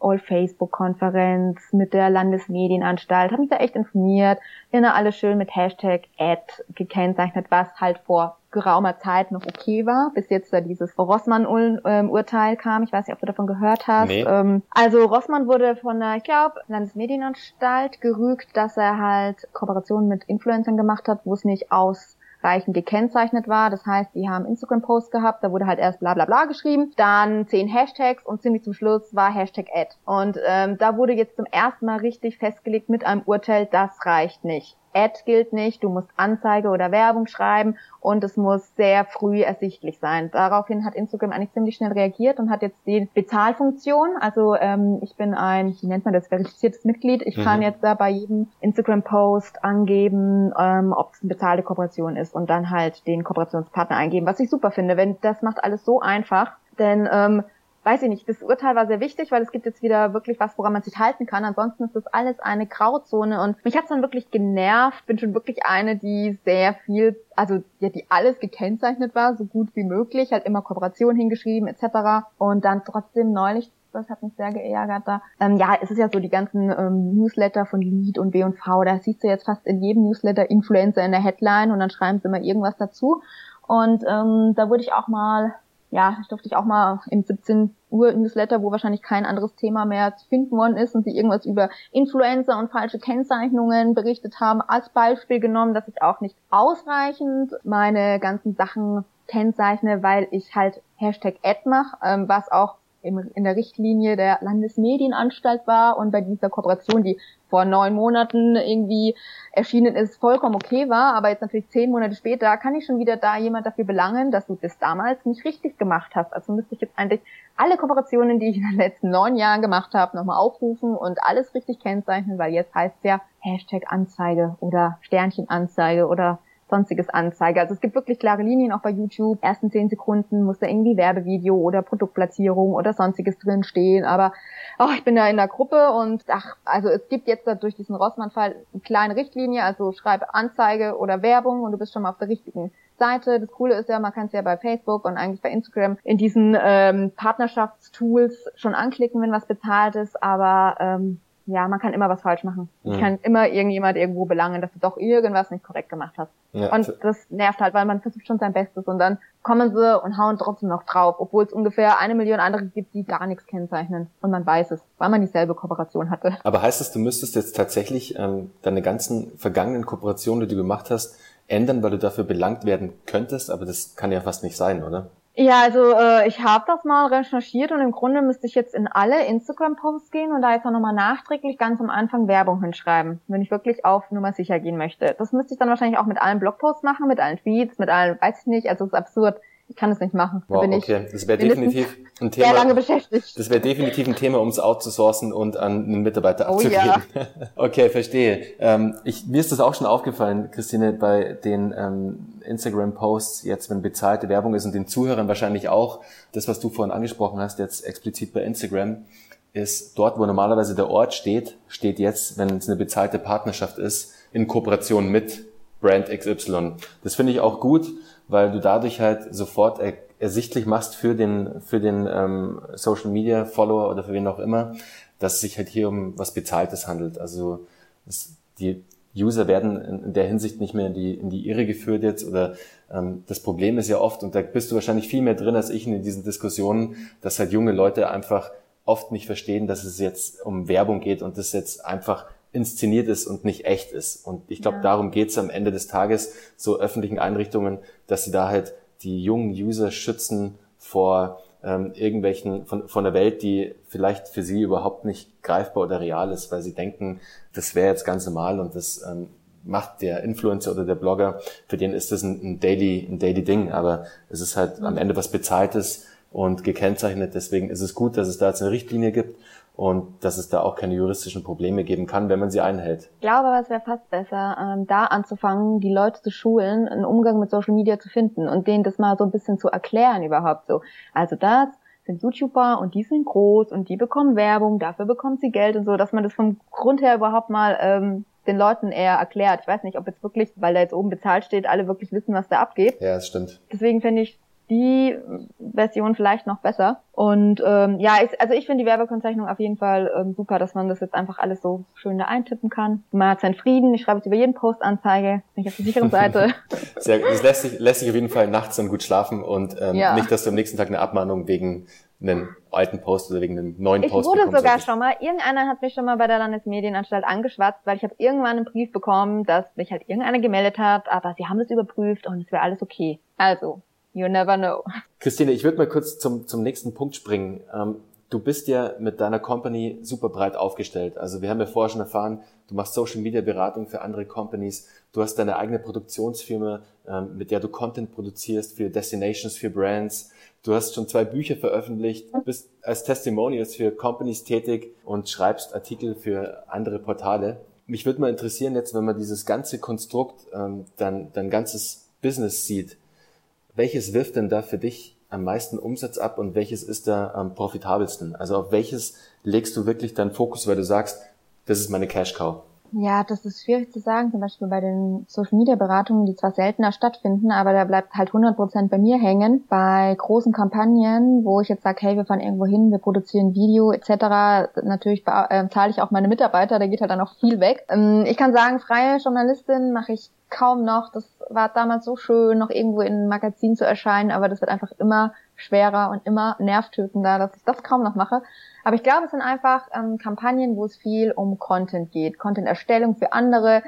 All-Facebook-Konferenz mit der Landesmedienanstalt, habe mich da echt informiert, immer alles schön mit Hashtag Ad gekennzeichnet, was halt vor geraumer Zeit noch okay war, bis jetzt da dieses Rossmann-Urteil kam. Ich weiß nicht, ob du davon gehört hast. Nee. Ähm, also Rossmann wurde von der, ich glaube, Landesmedienanstalt gerügt, dass er halt Kooperationen mit Influencern gemacht hat, wo es nicht aus reichend gekennzeichnet war. Das heißt, die haben Instagram-Post gehabt, da wurde halt erst bla bla bla geschrieben, dann zehn Hashtags und ziemlich zum Schluss war Hashtag Ad. Und ähm, da wurde jetzt zum ersten Mal richtig festgelegt mit einem Urteil, das reicht nicht. Ad gilt nicht, du musst Anzeige oder Werbung schreiben und es muss sehr früh ersichtlich sein. Daraufhin hat Instagram eigentlich ziemlich schnell reagiert und hat jetzt die Bezahlfunktion. Also ähm, ich bin ein, wie nennt man das, verifiziertes Mitglied. Ich mhm. kann jetzt da bei jedem Instagram-Post angeben, ähm, ob es eine bezahlte Kooperation ist und dann halt den Kooperationspartner eingeben, was ich super finde. Wenn das macht alles so einfach, denn ähm, weiß ich nicht, das Urteil war sehr wichtig, weil es gibt jetzt wieder wirklich was, woran man sich halten kann. Ansonsten ist das alles eine Grauzone und mich hat's dann wirklich genervt. Bin schon wirklich eine, die sehr viel, also ja, die alles gekennzeichnet war, so gut wie möglich, halt immer Kooperation hingeschrieben etc. Und dann trotzdem neulich das hat mich sehr geärgert da. Ähm, ja, es ist ja so die ganzen ähm, Newsletter von Lead und W&V, da siehst du jetzt fast in jedem Newsletter Influencer in der Headline und dann schreiben sie immer irgendwas dazu. Und ähm, da wurde ich auch mal ja, ich durfte ich auch mal im 17 Uhr Newsletter, wo wahrscheinlich kein anderes Thema mehr zu finden worden ist und sie irgendwas über Influencer und falsche Kennzeichnungen berichtet haben, als Beispiel genommen, dass ich auch nicht ausreichend meine ganzen Sachen kennzeichne, weil ich halt Hashtag Ad mache, ähm, was auch in der Richtlinie der Landesmedienanstalt war und bei dieser Kooperation, die vor neun Monaten irgendwie erschienen ist, vollkommen okay war, aber jetzt natürlich zehn Monate später kann ich schon wieder da jemand dafür belangen, dass du das damals nicht richtig gemacht hast. Also müsste ich jetzt eigentlich alle Kooperationen, die ich in den letzten neun Jahren gemacht habe, nochmal aufrufen und alles richtig kennzeichnen, weil jetzt heißt es ja Hashtag Anzeige oder Sternchen Anzeige oder sonstiges anzeige. Also es gibt wirklich klare Linien auch bei YouTube. Ersten zehn Sekunden muss da irgendwie Werbevideo oder Produktplatzierung oder sonstiges drin stehen. Aber oh, ich bin da in der Gruppe und ach, also es gibt jetzt da durch diesen Rossmann-Fall eine kleine Richtlinie. Also schreibe Anzeige oder Werbung und du bist schon mal auf der richtigen Seite. Das Coole ist ja, man kann es ja bei Facebook und eigentlich bei Instagram in diesen ähm, Partnerschaftstools schon anklicken, wenn was bezahlt ist, aber ähm, ja, man kann immer was falsch machen. Mhm. Ich kann immer irgendjemand irgendwo belangen, dass du doch irgendwas nicht korrekt gemacht hast. Ja. Und das nervt halt, weil man versucht schon sein Bestes und dann kommen sie und hauen trotzdem noch drauf, obwohl es ungefähr eine Million andere gibt, die gar nichts kennzeichnen. Und man weiß es, weil man dieselbe Kooperation hatte. Aber heißt das, du müsstest jetzt tatsächlich ähm, deine ganzen vergangenen Kooperationen, die du gemacht hast, ändern, weil du dafür belangt werden könntest? Aber das kann ja fast nicht sein, oder? Ja, also äh, ich habe das mal recherchiert und im Grunde müsste ich jetzt in alle Instagram-Posts gehen und da jetzt auch nochmal nachträglich ganz am Anfang Werbung hinschreiben, wenn ich wirklich auf Nummer sicher gehen möchte. Das müsste ich dann wahrscheinlich auch mit allen Blogposts machen, mit allen Tweets, mit allen, weiß ich nicht, also es ist absurd. Ich kann es nicht machen. Wow, da okay. das wäre definitiv ein Thema. Sehr lange beschäftigt. Das wäre definitiv ein Thema, um es outzusourcen und an einen Mitarbeiter oh, abzugeben. Ja. okay, verstehe. Ähm, ich, mir ist das auch schon aufgefallen, Christine, bei den ähm, Instagram-Posts, jetzt wenn bezahlte Werbung ist und den Zuhörern wahrscheinlich auch, das, was du vorhin angesprochen hast, jetzt explizit bei Instagram, ist dort, wo normalerweise der Ort steht, steht jetzt, wenn es eine bezahlte Partnerschaft ist, in Kooperation mit Brand XY. Das finde ich auch gut weil du dadurch halt sofort er, ersichtlich machst für den, für den ähm, Social Media Follower oder für wen auch immer, dass es sich halt hier um was Bezahltes handelt. Also es, die User werden in der Hinsicht nicht mehr in die, in die Irre geführt jetzt oder ähm, das Problem ist ja oft, und da bist du wahrscheinlich viel mehr drin als ich in diesen Diskussionen, dass halt junge Leute einfach oft nicht verstehen, dass es jetzt um Werbung geht und das jetzt einfach inszeniert ist und nicht echt ist. Und ich glaube, ja. darum geht's am Ende des Tages, so öffentlichen Einrichtungen, dass sie da halt die jungen User schützen vor ähm, irgendwelchen, von, von der Welt, die vielleicht für sie überhaupt nicht greifbar oder real ist, weil sie denken, das wäre jetzt ganz normal und das ähm, macht der Influencer oder der Blogger, für den ist das ein, ein Daily, ein Daily Ding, aber es ist halt mhm. am Ende was Bezahltes und gekennzeichnet. Deswegen ist es gut, dass es da jetzt eine Richtlinie gibt und dass es da auch keine juristischen Probleme geben kann, wenn man sie einhält. Ich glaube aber, es wäre fast besser, ähm, da anzufangen, die Leute zu schulen, einen Umgang mit Social Media zu finden und denen das mal so ein bisschen zu erklären überhaupt so. Also das sind YouTuber und die sind groß und die bekommen Werbung, dafür bekommen sie Geld und so, dass man das vom Grund her überhaupt mal ähm, den Leuten eher erklärt. Ich weiß nicht, ob jetzt wirklich, weil da jetzt oben bezahlt steht, alle wirklich wissen, was da abgeht. Ja, das stimmt. Deswegen finde ich die Version vielleicht noch besser. Und ähm, ja, ich, also ich finde die Werbekennzeichnung auf jeden Fall ähm, super, dass man das jetzt einfach alles so schön da eintippen kann. Man hat seinen Frieden, ich schreibe es über jeden Post Anzeige, bin ich auf der sicheren Seite. Sehr, das lässt sich, lässt sich auf jeden Fall nachts dann gut schlafen und ähm, ja. nicht, dass du am nächsten Tag eine Abmahnung wegen einen alten Post oder wegen einem neuen Post Ich wurde sogar schon mal, irgendeiner hat mich schon mal bei der Landesmedienanstalt angeschwatzt, weil ich habe irgendwann einen Brief bekommen, dass mich halt irgendeiner gemeldet hat, aber sie haben das überprüft und es wäre alles okay. Also, You never know. Christine, ich würde mal kurz zum, zum nächsten Punkt springen. Ähm, du bist ja mit deiner Company super breit aufgestellt. Also wir haben ja vorher schon erfahren, du machst Social Media Beratung für andere Companies. Du hast deine eigene Produktionsfirma, ähm, mit der du Content produzierst für Destinations, für Brands. Du hast schon zwei Bücher veröffentlicht, bist als Testimonials für Companies tätig und schreibst Artikel für andere Portale. Mich würde mal interessieren jetzt, wenn man dieses ganze Konstrukt, ähm, dein, dein ganzes Business sieht, welches wirft denn da für dich am meisten Umsatz ab und welches ist da am profitabelsten? Also auf welches legst du wirklich deinen Fokus, weil du sagst, das ist meine Cash Cow? Ja, das ist schwierig zu sagen. Zum Beispiel bei den Social Media Beratungen, die zwar seltener stattfinden, aber da bleibt halt 100 Prozent bei mir hängen. Bei großen Kampagnen, wo ich jetzt sage, hey, wir fahren irgendwo hin, wir produzieren Video etc. Natürlich äh, zahle ich auch meine Mitarbeiter, da geht halt dann auch viel weg. Ähm, ich kann sagen, freie Journalistin mache ich kaum noch. Das war damals so schön, noch irgendwo in einem Magazin zu erscheinen, aber das wird einfach immer schwerer und immer nervtötender, dass ich das kaum noch mache. Aber ich glaube, es sind einfach ähm, Kampagnen, wo es viel um Content geht, Content-Erstellung für andere,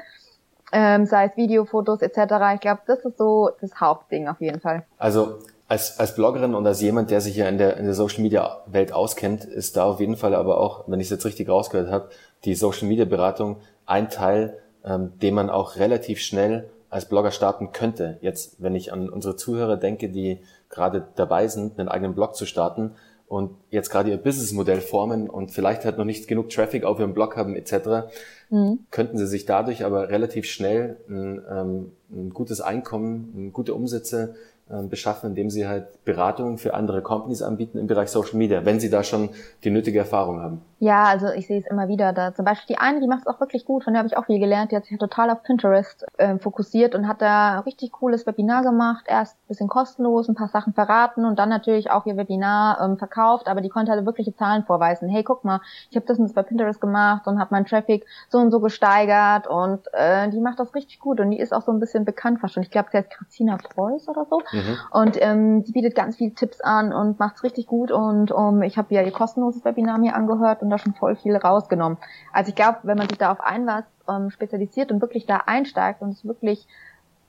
ähm, sei es Videofotos etc. Ich glaube, das ist so das Hauptding auf jeden Fall. Also als, als Bloggerin und als jemand, der sich ja in der, in der Social Media Welt auskennt, ist da auf jeden Fall aber auch, wenn ich es jetzt richtig rausgehört habe, die Social Media Beratung ein Teil, ähm, den man auch relativ schnell als Blogger starten könnte. Jetzt, wenn ich an unsere Zuhörer denke, die gerade dabei sind, einen eigenen Blog zu starten und jetzt gerade ihr Businessmodell formen und vielleicht halt noch nicht genug Traffic auf ihrem Blog haben etc., mhm. könnten sie sich dadurch aber relativ schnell ein, ähm, ein gutes Einkommen, gute Umsätze beschaffen, indem sie halt Beratungen für andere Companies anbieten im Bereich Social Media, wenn sie da schon die nötige Erfahrung haben. Ja, also ich sehe es immer wieder. Da zum Beispiel die eine, die macht es auch wirklich gut, von der habe ich auch viel gelernt. Die hat sich total auf Pinterest äh, fokussiert und hat da richtig cooles Webinar gemacht. Erst ein bisschen kostenlos, ein paar Sachen verraten und dann natürlich auch ihr Webinar ähm, verkauft. Aber die konnte halt wirkliche Zahlen vorweisen. Hey, guck mal, ich habe das und das bei Pinterest gemacht und habe meinen Traffic so und so gesteigert und äh, die macht das richtig gut und die ist auch so ein bisschen bekannt fast schon. Ich glaube, sie heißt Christina Preuß oder so. Mhm. Und ähm, die bietet ganz viele Tipps an und macht's richtig gut und um, ich habe ja ihr kostenloses Webinar mir angehört und da schon voll viel rausgenommen. Also ich glaube, wenn man sich da auf ein was ähm, spezialisiert und wirklich da einsteigt und es wirklich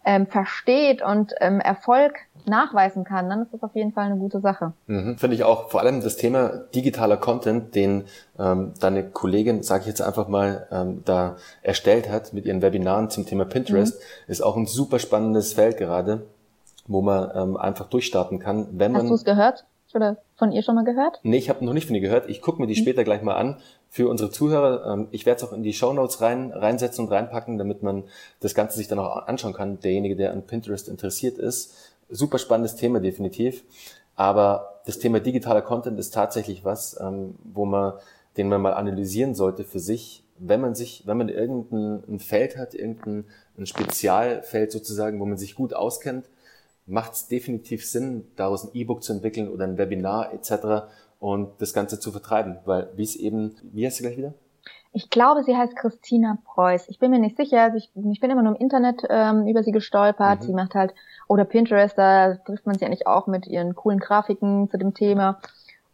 ähm, versteht und ähm, Erfolg nachweisen kann, dann ist das auf jeden Fall eine gute Sache. Mhm, Finde ich auch. Vor allem das Thema digitaler Content, den ähm, deine Kollegin, sage ich jetzt einfach mal, ähm, da erstellt hat mit ihren Webinaren zum Thema Pinterest, mhm. ist auch ein super spannendes Feld gerade, wo man ähm, einfach durchstarten kann. Wenn man, Hast du es gehört? Oder von ihr schon mal gehört? Nee, ich habe noch nicht von ihr gehört. Ich gucke mir die mhm. später gleich mal an. Für unsere Zuhörer, ähm, ich werde es auch in die Show Notes rein, reinsetzen und reinpacken, damit man das Ganze sich dann auch anschauen kann, derjenige, der an Pinterest interessiert ist. Super spannendes Thema, definitiv. Aber das Thema digitaler Content ist tatsächlich was, ähm, wo man, den man mal analysieren sollte für sich, wenn man sich, wenn man irgendein Feld hat, irgendein ein Spezialfeld sozusagen, wo man sich gut auskennt, macht es definitiv Sinn, daraus ein E-Book zu entwickeln oder ein Webinar etc. und das Ganze zu vertreiben, weil wie es eben, wie heißt sie gleich wieder? Ich glaube, sie heißt Christina Preuß. Ich bin mir nicht sicher. Also ich, ich bin immer nur im Internet ähm, über sie gestolpert. Mhm. Sie macht halt, oder Pinterest, da trifft man sie eigentlich auch mit ihren coolen Grafiken zu dem Thema.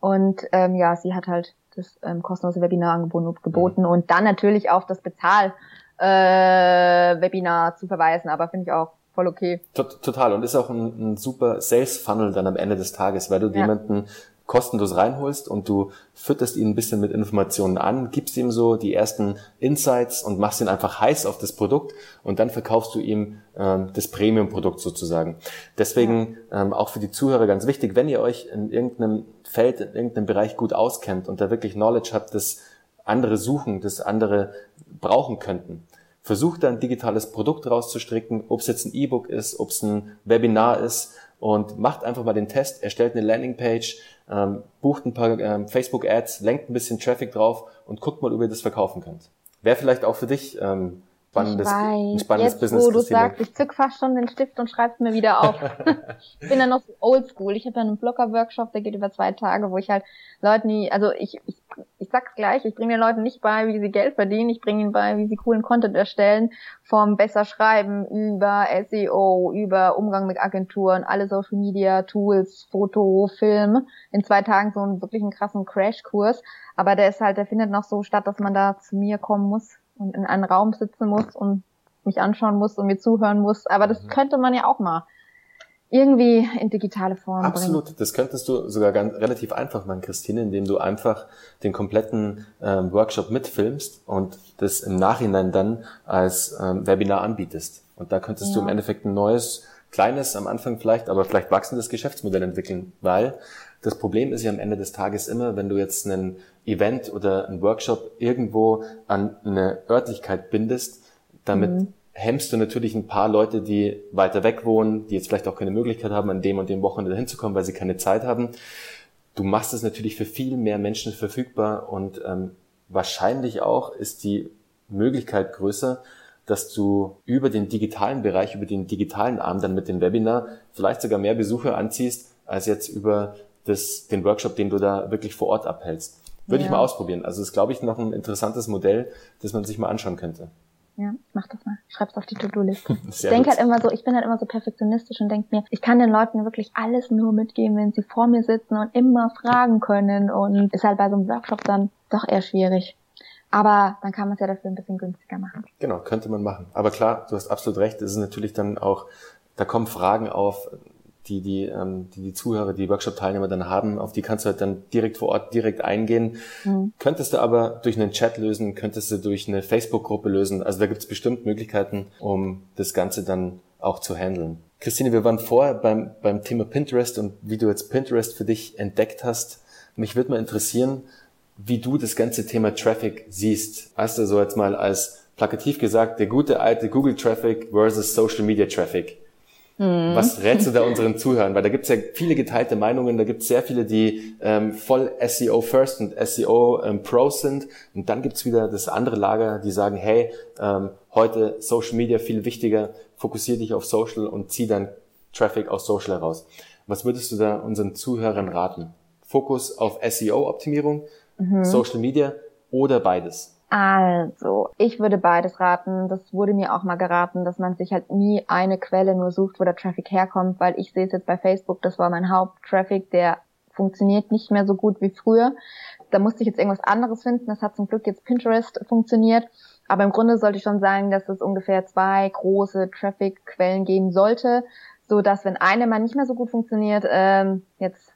Und ähm, ja, sie hat halt das ähm, kostenlose Webinar geboten mhm. und dann natürlich auf das Bezahl-Webinar äh, zu verweisen. Aber finde ich auch voll okay. Total. Und ist auch ein, ein super Sales-Funnel dann am Ende des Tages, weil du ja. jemanden kostenlos reinholst und du fütterst ihn ein bisschen mit Informationen an, gibst ihm so die ersten Insights und machst ihn einfach heiß auf das Produkt und dann verkaufst du ihm ähm, das Premium-Produkt sozusagen. Deswegen ähm, auch für die Zuhörer ganz wichtig, wenn ihr euch in irgendeinem Feld, in irgendeinem Bereich gut auskennt und da wirklich Knowledge habt, das andere suchen, das andere brauchen könnten, versucht ein digitales Produkt rauszustricken, ob es jetzt ein E-Book ist, ob es ein Webinar ist und macht einfach mal den Test, erstellt eine Landingpage, ähm, bucht ein paar ähm, Facebook-Ads, lenkt ein bisschen Traffic drauf und guckt mal, ob ihr das verkaufen könnt. Wäre vielleicht auch für dich ähm, spannendes, ich weiß. ein spannendes Jetzt, Business. Wo du sagst, ich zück fast schon den Stift und schreib's mir wieder auf. ich bin ja noch so oldschool. Ich habe ja einen Blogger-Workshop, der geht über zwei Tage, wo ich halt Leuten, die, also ich, ich, ich sag's gleich, ich bringe den Leuten nicht bei, wie sie Geld verdienen, ich bringe ihnen bei, wie sie coolen Content erstellen, vom besser schreiben, über SEO, über Umgang mit Agenturen, alle Social Media Tools, Foto, Film. In zwei Tagen so einen wirklichen krassen Crashkurs. Aber der ist halt, der findet noch so statt, dass man da zu mir kommen muss und in einem Raum sitzen muss und mich anschauen muss und mir zuhören muss. Aber das mhm. könnte man ja auch mal irgendwie in digitale Form Absolut, bringen. das könntest du sogar ganz, relativ einfach machen, Christine, indem du einfach den kompletten ähm, Workshop mitfilmst und das im Nachhinein dann als ähm, Webinar anbietest. Und da könntest ja. du im Endeffekt ein neues, kleines, am Anfang vielleicht, aber vielleicht wachsendes Geschäftsmodell entwickeln, weil das Problem ist ja am Ende des Tages immer, wenn du jetzt einen Event oder einen Workshop irgendwo an eine Örtlichkeit bindest, damit mhm. Hemmst du natürlich ein paar Leute, die weiter weg wohnen, die jetzt vielleicht auch keine Möglichkeit haben, an dem und dem Wochenende hinzukommen, weil sie keine Zeit haben. Du machst es natürlich für viel mehr Menschen verfügbar und ähm, wahrscheinlich auch ist die Möglichkeit größer, dass du über den digitalen Bereich, über den digitalen Arm dann mit dem Webinar vielleicht sogar mehr Besucher anziehst, als jetzt über das, den Workshop, den du da wirklich vor Ort abhältst. Würde ja. ich mal ausprobieren. Also das ist, glaube ich, noch ein interessantes Modell, das man sich mal anschauen könnte. Ja, ich mach das mal. Schreib's auf die To-Do-Liste. Ich denke halt immer so, ich bin halt immer so perfektionistisch und denke mir, ich kann den Leuten wirklich alles nur mitgeben, wenn sie vor mir sitzen und immer fragen können und ist halt bei so einem Workshop dann doch eher schwierig. Aber dann kann man es ja dafür ein bisschen günstiger machen. Genau, könnte man machen. Aber klar, du hast absolut recht. Es ist natürlich dann auch, da kommen Fragen auf, die die, ähm, die, die Zuhörer, die Workshop-Teilnehmer dann haben, auf die kannst du halt dann direkt vor Ort direkt eingehen. Mhm. Könntest du aber durch einen Chat lösen, könntest du durch eine Facebook-Gruppe lösen. Also da gibt es bestimmt Möglichkeiten, um das Ganze dann auch zu handeln. Christine, wir waren vorher beim, beim Thema Pinterest und wie du jetzt Pinterest für dich entdeckt hast. Mich würde mal interessieren, wie du das ganze Thema Traffic siehst. Hast du so jetzt mal als plakativ gesagt, der gute alte Google Traffic versus Social Media Traffic. Mhm. Was rätst du da unseren Zuhörern? Weil da gibt es ja viele geteilte Meinungen, da gibt es sehr viele, die ähm, voll SEO First und SEO ähm, Pros sind. Und dann gibt es wieder das andere Lager, die sagen, hey, ähm, heute Social Media viel wichtiger, fokussier dich auf Social und zieh dann Traffic aus Social heraus. Was würdest du da unseren Zuhörern raten? Fokus auf SEO-Optimierung mhm. Social Media oder beides? Also, ich würde beides raten. Das wurde mir auch mal geraten, dass man sich halt nie eine Quelle nur sucht, wo der Traffic herkommt, weil ich sehe es jetzt bei Facebook, das war mein Haupttraffic, der funktioniert nicht mehr so gut wie früher. Da musste ich jetzt irgendwas anderes finden. Das hat zum Glück jetzt Pinterest funktioniert. Aber im Grunde sollte ich schon sagen, dass es ungefähr zwei große Traffic-Quellen geben sollte, so dass wenn eine mal nicht mehr so gut funktioniert, ähm, jetzt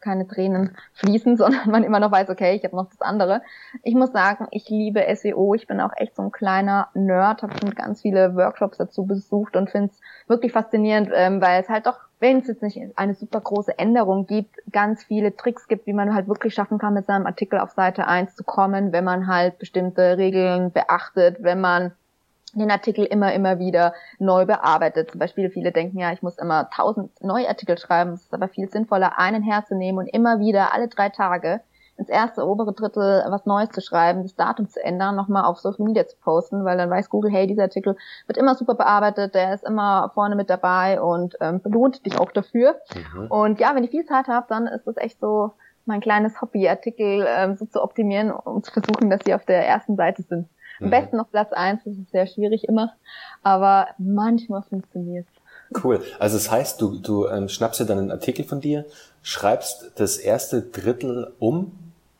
keine Tränen fließen, sondern man immer noch weiß, okay, ich habe noch das andere. Ich muss sagen, ich liebe SEO. Ich bin auch echt so ein kleiner Nerd, habe schon ganz viele Workshops dazu besucht und finde es wirklich faszinierend, ähm, weil es halt doch, wenn es jetzt nicht eine super große Änderung gibt, ganz viele Tricks gibt, wie man halt wirklich schaffen kann, mit seinem Artikel auf Seite 1 zu kommen, wenn man halt bestimmte Regeln beachtet, wenn man den Artikel immer, immer wieder neu bearbeitet. Zum Beispiel viele denken ja, ich muss immer tausend neue Artikel schreiben. Es ist aber viel sinnvoller, einen herzunehmen und immer wieder alle drei Tage ins erste, obere Drittel was Neues zu schreiben, das Datum zu ändern, nochmal auf Social Media zu posten, weil dann weiß Google, hey, dieser Artikel wird immer super bearbeitet, der ist immer vorne mit dabei und ähm, belohnt dich auch dafür. Mhm. Und ja, wenn ich viel Zeit habe, dann ist das echt so mein kleines Hobby, Artikel ähm, so zu optimieren, um zu versuchen, dass sie auf der ersten Seite sind. Am mhm. besten noch Platz eins, das ist sehr schwierig immer, aber manchmal funktioniert Cool. Also das heißt, du, du ähm, schnappst dir dann einen Artikel von dir, schreibst das erste Drittel um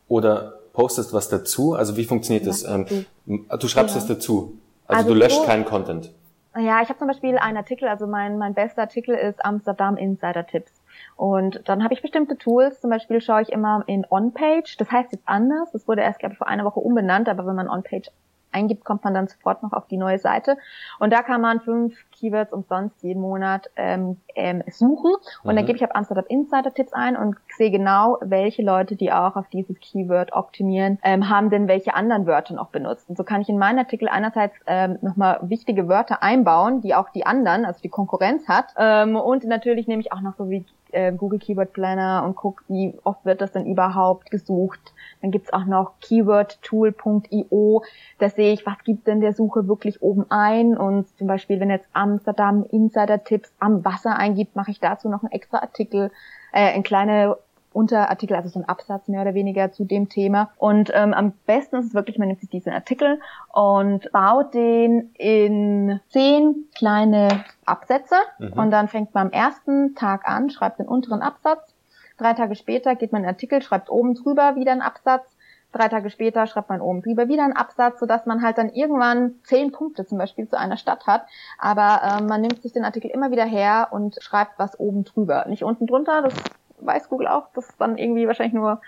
oder postest was dazu? Also wie funktioniert ja, das? Ähm, du schreibst ja. das dazu. Also, also du löscht so, keinen Content. Ja, ich habe zum Beispiel einen Artikel, also mein, mein bester Artikel ist Amsterdam Insider Tipps. Und dann habe ich bestimmte Tools, zum Beispiel schaue ich immer in On-Page, das heißt jetzt anders, das wurde erst, glaube ich, vor einer Woche umbenannt, aber wenn man On-Page eingibt, kommt man dann sofort noch auf die neue Seite. Und da kann man fünf Keywords umsonst jeden Monat ähm, ähm, suchen. Und mhm. dann gebe ich auf Amsterdam Insider Tipps ein und sehe genau, welche Leute, die auch auf dieses Keyword optimieren, ähm, haben denn welche anderen Wörter noch benutzt. Und so kann ich in meinen Artikel einerseits ähm, nochmal wichtige Wörter einbauen, die auch die anderen, also die Konkurrenz hat. Ähm, und natürlich nehme ich auch noch so wie äh, Google Keyword Planner und gucke, wie oft wird das denn überhaupt gesucht. Dann gibt's auch noch keywordtool.io. Da sehe ich, was gibt denn der Suche wirklich oben ein. Und zum Beispiel, wenn jetzt Amsterdam Insider-Tipps am Wasser eingibt, mache ich dazu noch einen extra Artikel, äh, ein kleine Unterartikel, also so ein Absatz mehr oder weniger zu dem Thema. Und ähm, am besten ist es wirklich, man nimmt sich diesen Artikel und baut den in zehn kleine Absätze mhm. und dann fängt man am ersten Tag an, schreibt den unteren Absatz. Drei Tage später geht man in den Artikel, schreibt oben drüber wieder einen Absatz. Drei Tage später schreibt man oben drüber wieder einen Absatz, sodass man halt dann irgendwann zehn Punkte zum Beispiel zu einer Stadt hat. Aber äh, man nimmt sich den Artikel immer wieder her und schreibt was oben drüber. Nicht unten drunter, das weiß Google auch, dass dann irgendwie wahrscheinlich nur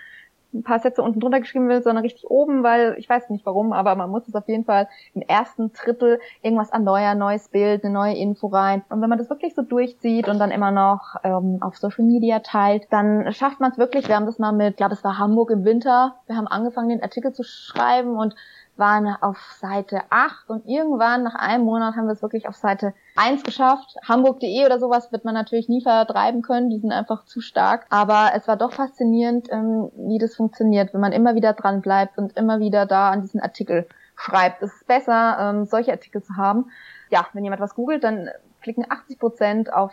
ein paar Sätze unten drunter geschrieben will, sondern richtig oben, weil ich weiß nicht warum, aber man muss es auf jeden Fall im ersten Drittel irgendwas erneuern, neues Bild, eine neue Info rein. Und wenn man das wirklich so durchzieht und dann immer noch ähm, auf Social Media teilt, dann schafft man es wirklich. Wir haben das mal mit, ich glaube, es war Hamburg im Winter. Wir haben angefangen, den Artikel zu schreiben und waren auf Seite 8 und irgendwann nach einem Monat haben wir es wirklich auf Seite 1 geschafft. Hamburg.de oder sowas wird man natürlich nie vertreiben können, die sind einfach zu stark. Aber es war doch faszinierend, ähm, wie das funktioniert, wenn man immer wieder dran bleibt und immer wieder da an diesen Artikel schreibt. Es ist besser, ähm, solche Artikel zu haben. Ja, wenn jemand was googelt, dann klicken 80 Prozent auf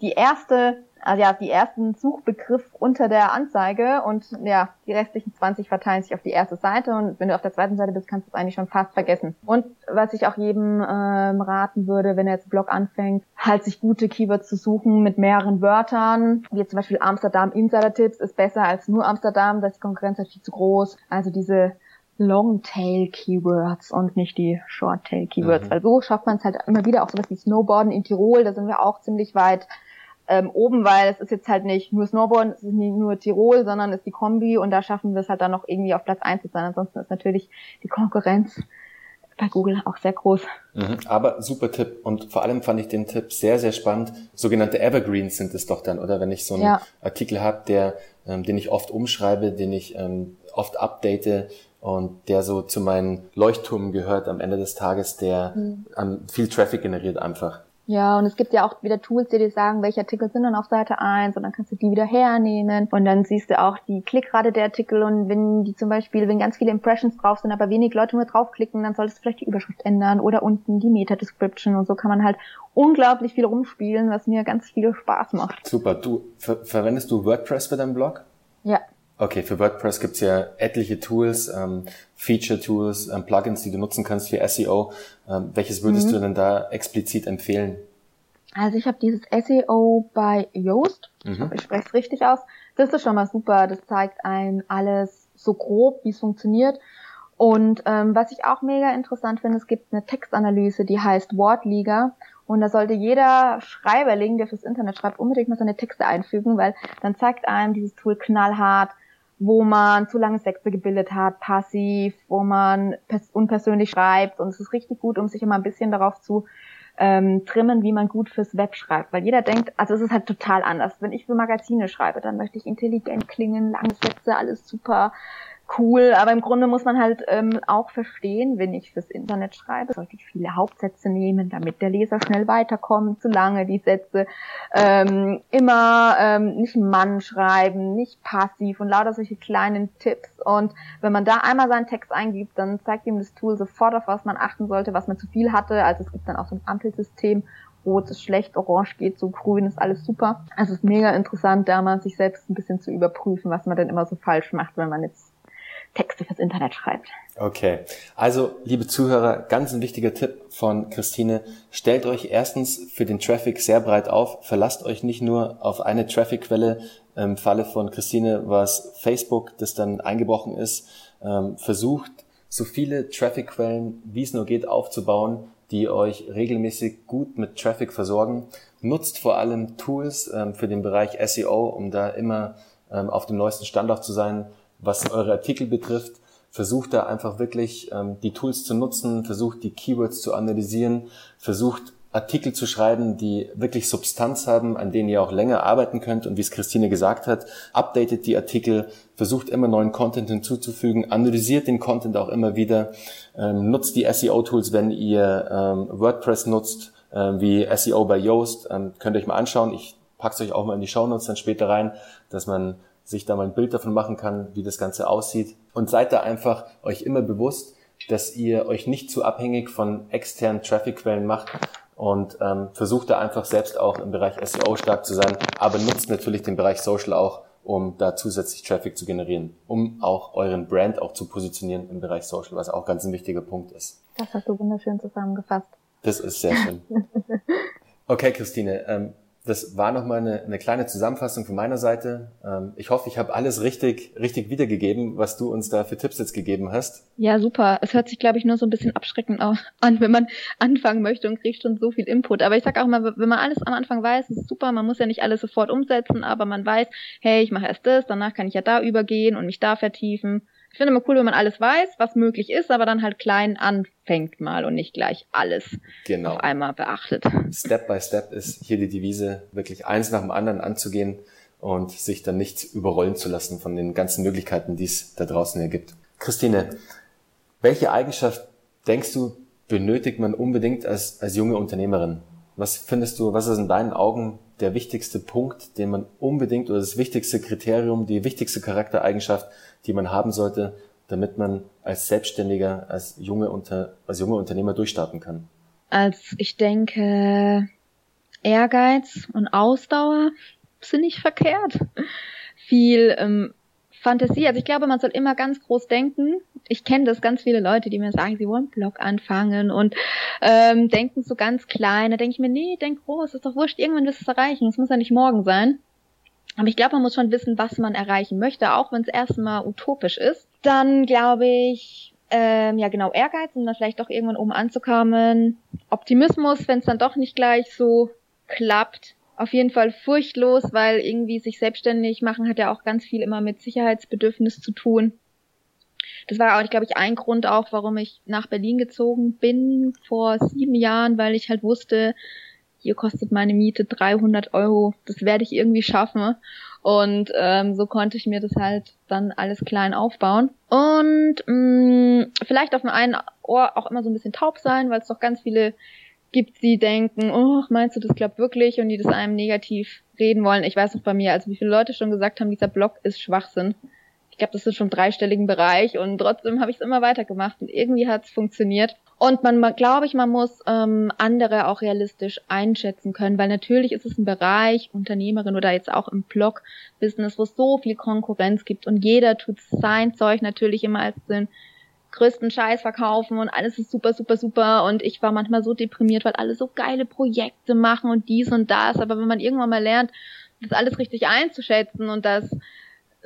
die erste also ja, die ersten Suchbegriff unter der Anzeige und ja, die restlichen 20 verteilen sich auf die erste Seite und wenn du auf der zweiten Seite bist, kannst du es eigentlich schon fast vergessen. Und was ich auch jedem ähm, raten würde, wenn er jetzt einen Blog anfängt, halt sich gute Keywords zu suchen mit mehreren Wörtern, wie zum Beispiel Amsterdam Insider Tipps ist besser als nur Amsterdam, da ist die Konkurrenz halt viel zu groß. Also diese Long-Tail Keywords und nicht die Short-Tail Keywords, mhm. weil so schafft man es halt immer wieder auch sowas wie Snowboarden in Tirol, da sind wir auch ziemlich weit ähm, oben, weil es ist jetzt halt nicht nur Snowboard, es ist nicht nur Tirol, sondern es ist die Kombi und da schaffen wir es halt dann noch irgendwie auf Platz eins zu sein. Ansonsten ist natürlich die Konkurrenz bei Google auch sehr groß. Mhm, aber super Tipp und vor allem fand ich den Tipp sehr, sehr spannend. Sogenannte Evergreens sind es doch dann, oder wenn ich so einen ja. Artikel habe, der, ähm, den ich oft umschreibe, den ich ähm, oft update und der so zu meinen Leuchtturmen gehört am Ende des Tages, der mhm. viel Traffic generiert einfach. Ja, und es gibt ja auch wieder Tools, die dir sagen, welche Artikel sind dann auf Seite 1 und dann kannst du die wieder hernehmen und dann siehst du auch die Klickrate der Artikel und wenn die zum Beispiel, wenn ganz viele Impressions drauf sind, aber wenig Leute nur draufklicken, dann solltest du vielleicht die Überschrift ändern oder unten die Meta-Description und so kann man halt unglaublich viel rumspielen, was mir ganz viel Spaß macht. Super. Du, ver verwendest du WordPress für deinen Blog? Ja. Okay, für WordPress gibt's ja etliche Tools, ähm, Feature-Tools, ähm, Plugins, die du nutzen kannst für SEO. Ähm, welches würdest mhm. du denn da explizit empfehlen? Also ich habe dieses SEO bei Yoast. Mhm. Ich, hoffe, ich spreche es richtig aus. Das ist schon mal super. Das zeigt einem alles so grob, wie es funktioniert. Und ähm, was ich auch mega interessant finde, es gibt eine Textanalyse, die heißt Wortliga. Und da sollte jeder Schreiberling, der fürs Internet schreibt, unbedingt mal seine Texte einfügen, weil dann zeigt einem dieses Tool knallhart, wo man zu lange Sätze gebildet hat, passiv, wo man unpersönlich schreibt. Und es ist richtig gut, um sich immer ein bisschen darauf zu ähm, trimmen, wie man gut fürs Web schreibt. Weil jeder denkt, also es ist halt total anders. Wenn ich für Magazine schreibe, dann möchte ich intelligent klingen, lange Sätze, alles super cool, aber im Grunde muss man halt ähm, auch verstehen, wenn ich fürs Internet schreibe, sollte ich viele Hauptsätze nehmen, damit der Leser schnell weiterkommt, zu lange die Sätze, ähm, immer ähm, nicht Mann schreiben, nicht passiv und lauter solche kleinen Tipps und wenn man da einmal seinen Text eingibt, dann zeigt ihm das Tool sofort, auf was man achten sollte, was man zu viel hatte, also es gibt dann auch so ein Ampelsystem, Rot ist schlecht, Orange geht so, Grün ist alles super. Also es ist mega interessant, da mal sich selbst ein bisschen zu überprüfen, was man denn immer so falsch macht, wenn man jetzt Texte fürs Internet schreibt. Okay, also liebe Zuhörer, ganz ein wichtiger Tipp von Christine. Stellt euch erstens für den Traffic sehr breit auf. Verlasst euch nicht nur auf eine Traffic-Quelle. Im Falle von Christine war es Facebook, das dann eingebrochen ist. Ähm, versucht so viele Traffic-Quellen, wie es nur geht, aufzubauen, die euch regelmäßig gut mit Traffic versorgen. Nutzt vor allem Tools ähm, für den Bereich SEO, um da immer ähm, auf dem neuesten Standard zu sein was eure Artikel betrifft. Versucht da einfach wirklich ähm, die Tools zu nutzen, versucht die Keywords zu analysieren, versucht Artikel zu schreiben, die wirklich Substanz haben, an denen ihr auch länger arbeiten könnt. Und wie es Christine gesagt hat, updatet die Artikel, versucht immer neuen Content hinzuzufügen, analysiert den Content auch immer wieder, ähm, nutzt die SEO-Tools, wenn ihr ähm, WordPress nutzt, ähm, wie SEO bei Yoast. Ähm, könnt ihr euch mal anschauen. Ich pack's euch auch mal in die Shownotes dann später rein, dass man sich da mal ein Bild davon machen kann, wie das Ganze aussieht. Und seid da einfach euch immer bewusst, dass ihr euch nicht zu abhängig von externen Traffic-Quellen macht und ähm, versucht da einfach selbst auch im Bereich SEO stark zu sein, aber nutzt natürlich den Bereich Social auch, um da zusätzlich Traffic zu generieren, um auch euren Brand auch zu positionieren im Bereich Social, was auch ganz ein wichtiger Punkt ist. Das hast du wunderschön zusammengefasst. Das ist sehr schön. Okay, Christine, ähm, das war nochmal eine, eine kleine Zusammenfassung von meiner Seite. Ähm, ich hoffe, ich habe alles richtig, richtig wiedergegeben, was du uns da für Tipps jetzt gegeben hast. Ja, super. Es hört sich, glaube ich, nur so ein bisschen abschreckend an, wenn man anfangen möchte und kriegt schon so viel Input. Aber ich sage auch mal, wenn man alles am Anfang weiß, ist super. Man muss ja nicht alles sofort umsetzen, aber man weiß, hey, ich mache erst das, danach kann ich ja da übergehen und mich da vertiefen. Ich finde immer cool, wenn man alles weiß, was möglich ist, aber dann halt klein anfängt mal und nicht gleich alles genau. auf einmal beachtet. Step by Step ist hier die Devise, wirklich eins nach dem anderen anzugehen und sich dann nicht überrollen zu lassen von den ganzen Möglichkeiten, die es da draußen hier gibt. Christine, welche Eigenschaft denkst du, benötigt man unbedingt als, als junge Unternehmerin? Was findest du, was ist in deinen Augen der wichtigste Punkt, den man unbedingt oder das wichtigste Kriterium, die wichtigste Charaktereigenschaft, die man haben sollte, damit man als Selbstständiger, als junge, Unter, als junge Unternehmer durchstarten kann? Also ich denke, Ehrgeiz und Ausdauer sind nicht verkehrt. Viel ähm, Fantasie. Also ich glaube, man soll immer ganz groß denken. Ich kenne das ganz viele Leute, die mir sagen, sie wollen Blog anfangen und ähm, denken so ganz klein. Da denke ich mir, nee, denk groß, ist doch wurscht, irgendwann wirst du es erreichen. Es muss ja nicht morgen sein. Aber ich glaube, man muss schon wissen, was man erreichen möchte, auch wenn es erstmal utopisch ist. Dann glaube ich, ähm, ja genau, Ehrgeiz, um dann vielleicht doch irgendwann oben anzukommen. Optimismus, wenn es dann doch nicht gleich so klappt. Auf jeden Fall furchtlos, weil irgendwie sich selbstständig machen hat ja auch ganz viel immer mit Sicherheitsbedürfnis zu tun. Das war auch, glaube ich, ein Grund auch, warum ich nach Berlin gezogen bin vor sieben Jahren, weil ich halt wusste, hier kostet meine Miete 300 Euro, das werde ich irgendwie schaffen. Und ähm, so konnte ich mir das halt dann alles klein aufbauen. Und mh, mm, vielleicht auf dem einen Ohr auch immer so ein bisschen taub sein, weil es doch ganz viele gibt, die denken, oh, meinst du, das klappt wirklich? Und die das einem negativ reden wollen. Ich weiß noch bei mir, also wie viele Leute schon gesagt haben, dieser Blog ist Schwachsinn. Ich glaube, das ist schon dreistelligen Bereich und trotzdem habe ich es immer weitergemacht und irgendwie hat es funktioniert. Und man glaube ich, man muss ähm, andere auch realistisch einschätzen können, weil natürlich ist es ein Bereich, Unternehmerin oder jetzt auch im Blog-Business, wo es so viel Konkurrenz gibt und jeder tut sein Zeug natürlich immer als den größten Scheiß verkaufen und alles ist super, super, super und ich war manchmal so deprimiert, weil alle so geile Projekte machen und dies und das, aber wenn man irgendwann mal lernt, das alles richtig einzuschätzen und das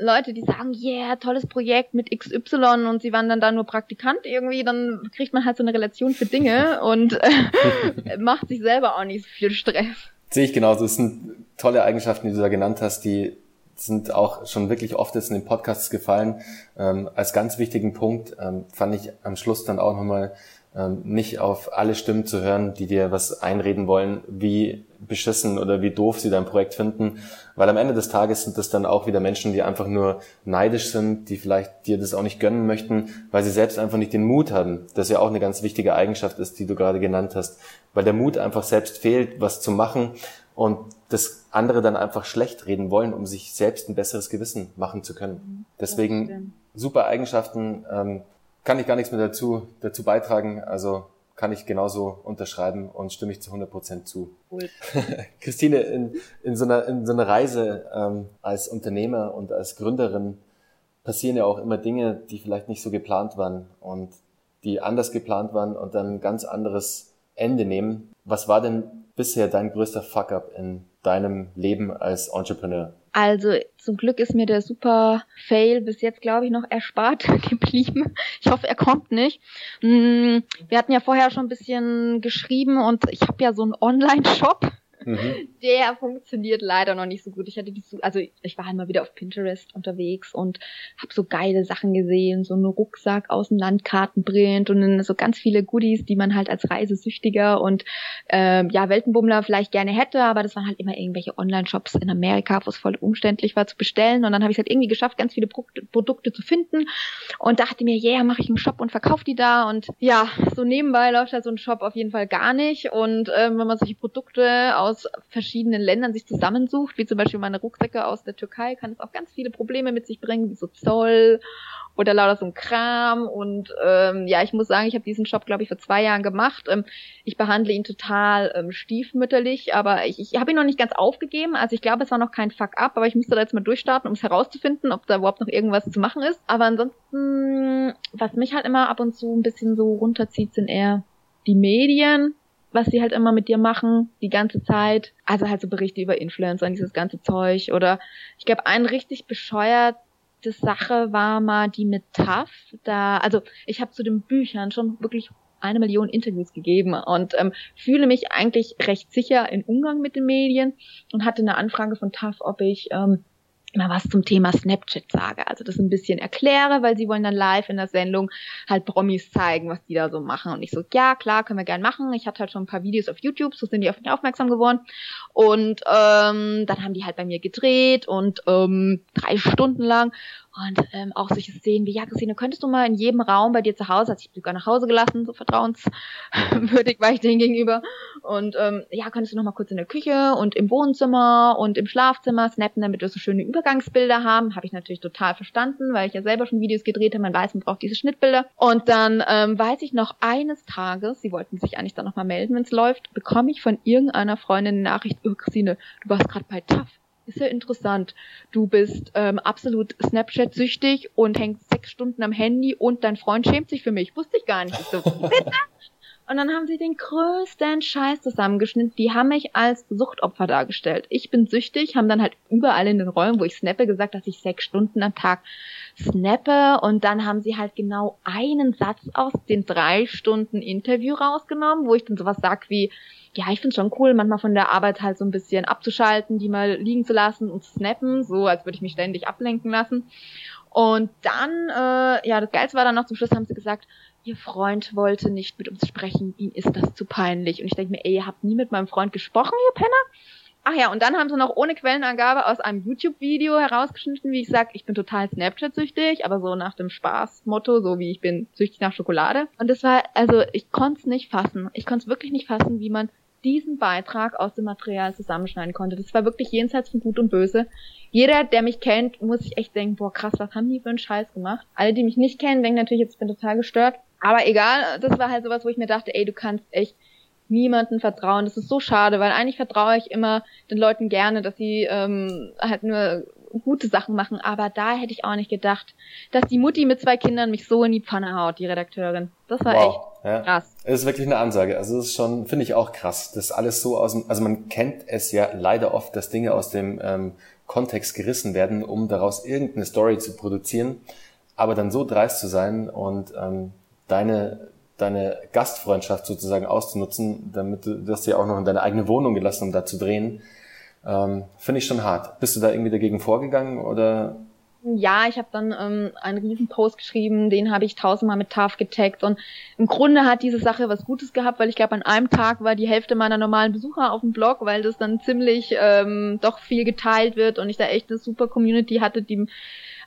Leute, die sagen, yeah, tolles Projekt mit XY und sie waren dann da nur Praktikant irgendwie, dann kriegt man halt so eine Relation für Dinge und äh, macht sich selber auch nicht so viel Stress. Sehe ich genauso. Das sind tolle Eigenschaften, die du da genannt hast, die sind auch schon wirklich oft jetzt in den Podcasts gefallen. Ähm, als ganz wichtigen Punkt ähm, fand ich am Schluss dann auch nochmal ähm, nicht auf alle Stimmen zu hören, die dir was einreden wollen, wie beschissen oder wie doof sie dein Projekt finden, weil am Ende des Tages sind das dann auch wieder Menschen, die einfach nur neidisch sind, die vielleicht dir das auch nicht gönnen möchten, weil sie selbst einfach nicht den Mut haben. Das ja auch eine ganz wichtige Eigenschaft ist, die du gerade genannt hast, weil der Mut einfach selbst fehlt, was zu machen und das andere dann einfach schlecht reden wollen, um sich selbst ein besseres Gewissen machen zu können. Deswegen super Eigenschaften, ähm, kann ich gar nichts mehr dazu, dazu beitragen. Also kann ich genauso unterschreiben und stimme ich zu 100 Prozent zu. Cool. Christine, in, in, so einer, in so einer Reise ähm, als Unternehmer und als Gründerin passieren ja auch immer Dinge, die vielleicht nicht so geplant waren und die anders geplant waren und dann ein ganz anderes Ende nehmen. Was war denn bisher dein größter Fuck-up in deinem Leben als Entrepreneur? Also zum Glück ist mir der super Fail bis jetzt, glaube ich, noch erspart geblieben. Ich hoffe, er kommt nicht. Mm, wir hatten ja vorher schon ein bisschen geschrieben und ich habe ja so einen Online-Shop Mhm. Der funktioniert leider noch nicht so gut. Ich hatte die, also ich war mal wieder auf Pinterest unterwegs und habe so geile Sachen gesehen, so einen Rucksack aus dem Landkartenprint und so ganz viele Goodies, die man halt als Reisesüchtiger und ähm, ja Weltenbummler vielleicht gerne hätte, aber das waren halt immer irgendwelche Online-Shops in Amerika, wo es voll umständlich war zu bestellen und dann habe ich es halt irgendwie geschafft, ganz viele Pro Produkte zu finden und dachte mir, yeah, mache ich einen Shop und verkaufe die da und ja, so nebenbei läuft halt so ein Shop auf jeden Fall gar nicht und ähm, wenn man solche Produkte aus aus verschiedenen Ländern sich zusammensucht, wie zum Beispiel meine Rucksäcke aus der Türkei, kann es auch ganz viele Probleme mit sich bringen, wie so Zoll oder lauter so ein Kram. Und ähm, ja, ich muss sagen, ich habe diesen Shop, glaube ich, vor zwei Jahren gemacht. Ähm, ich behandle ihn total ähm, stiefmütterlich, aber ich, ich habe ihn noch nicht ganz aufgegeben. Also ich glaube, es war noch kein Fuck-up, aber ich müsste da jetzt mal durchstarten, um es herauszufinden, ob da überhaupt noch irgendwas zu machen ist. Aber ansonsten, was mich halt immer ab und zu ein bisschen so runterzieht, sind eher die Medien was sie halt immer mit dir machen, die ganze Zeit. Also halt so Berichte über Influencer und dieses ganze Zeug. Oder ich glaube, ein richtig bescheuerte Sache war mal die mit TAF. Da, also ich habe zu den Büchern schon wirklich eine Million Interviews gegeben und ähm, fühle mich eigentlich recht sicher im Umgang mit den Medien und hatte eine Anfrage von TAF, ob ich ähm, mal was zum Thema Snapchat sage. Also das ein bisschen erkläre, weil sie wollen dann live in der Sendung halt Promis zeigen, was die da so machen. Und ich so, ja, klar, können wir gern machen. Ich hatte halt schon ein paar Videos auf YouTube, so sind die auf mich aufmerksam geworden. Und ähm, dann haben die halt bei mir gedreht und ähm, drei Stunden lang. Und ähm, auch solche Szenen wie, ja, Christine, könntest du mal in jedem Raum bei dir zu Hause, also ich sogar nach Hause gelassen, so vertrauenswürdig war ich denen gegenüber. Und ähm, ja, könntest du noch mal kurz in der Küche und im Wohnzimmer und im Schlafzimmer snappen, damit wir so schöne Übergangsbilder haben. Habe ich natürlich total verstanden, weil ich ja selber schon Videos gedreht habe. Man weiß, man braucht diese Schnittbilder. Und dann ähm, weiß ich noch eines Tages, sie wollten sich eigentlich dann noch mal melden, wenn es läuft, bekomme ich von irgendeiner Freundin eine Nachricht, oh Christine, du warst gerade bei TAF ist ja interessant. Du bist ähm, absolut Snapchat-süchtig und hängst sechs Stunden am Handy und dein Freund schämt sich für mich. Wusste ich gar nicht. Ich so, bitte? Und dann haben sie den größten Scheiß zusammengeschnitten. Die haben mich als Suchtopfer dargestellt. Ich bin süchtig, haben dann halt überall in den Räumen, wo ich snappe, gesagt, dass ich sechs Stunden am Tag snappe. Und dann haben sie halt genau einen Satz aus den drei Stunden Interview rausgenommen, wo ich dann sowas sag wie, ja, ich finde schon cool, manchmal von der Arbeit halt so ein bisschen abzuschalten, die mal liegen zu lassen und zu snappen, so als würde ich mich ständig ablenken lassen. Und dann, äh, ja, das Geilste war dann noch zum Schluss, haben sie gesagt, ihr Freund wollte nicht mit uns sprechen, ihm ist das zu peinlich. Und ich denke mir, ey, ihr habt nie mit meinem Freund gesprochen, ihr Penner? Ach ja, und dann haben sie noch ohne Quellenangabe aus einem YouTube-Video herausgeschnitten, wie ich sag, ich bin total Snapchat-süchtig, aber so nach dem Spaß-Motto, so wie ich bin süchtig nach Schokolade. Und das war, also ich konnte es nicht fassen. Ich konnte es wirklich nicht fassen, wie man diesen Beitrag aus dem Material zusammenschneiden konnte. Das war wirklich jenseits von Gut und Böse. Jeder, der mich kennt, muss sich echt denken, boah krass, was haben die für einen Scheiß gemacht? Alle, die mich nicht kennen, denken natürlich, jetzt bin total gestört. Aber egal, das war halt sowas, wo ich mir dachte, ey, du kannst echt niemanden vertrauen. Das ist so schade, weil eigentlich vertraue ich immer den Leuten gerne, dass sie ähm, halt nur gute Sachen machen. Aber da hätte ich auch nicht gedacht, dass die Mutti mit zwei Kindern mich so in die Pfanne haut, die Redakteurin. Das war wow. echt ja. krass. Es ist wirklich eine Ansage. Also es ist schon, finde ich auch krass, dass alles so aus dem, also man kennt es ja leider oft, dass Dinge aus dem ähm, Kontext gerissen werden, um daraus irgendeine Story zu produzieren. Aber dann so dreist zu sein und ähm, deine deine Gastfreundschaft sozusagen auszunutzen, damit du das ja auch noch in deine eigene Wohnung gelassen, um da zu drehen, ähm, finde ich schon hart. Bist du da irgendwie dagegen vorgegangen oder? Ja, ich habe dann ähm, einen riesen Post geschrieben, den habe ich tausendmal mit TAF getaggt und im Grunde hat diese Sache was Gutes gehabt, weil ich glaube, an einem Tag war die Hälfte meiner normalen Besucher auf dem Blog, weil das dann ziemlich ähm, doch viel geteilt wird und ich da echt eine super Community hatte, die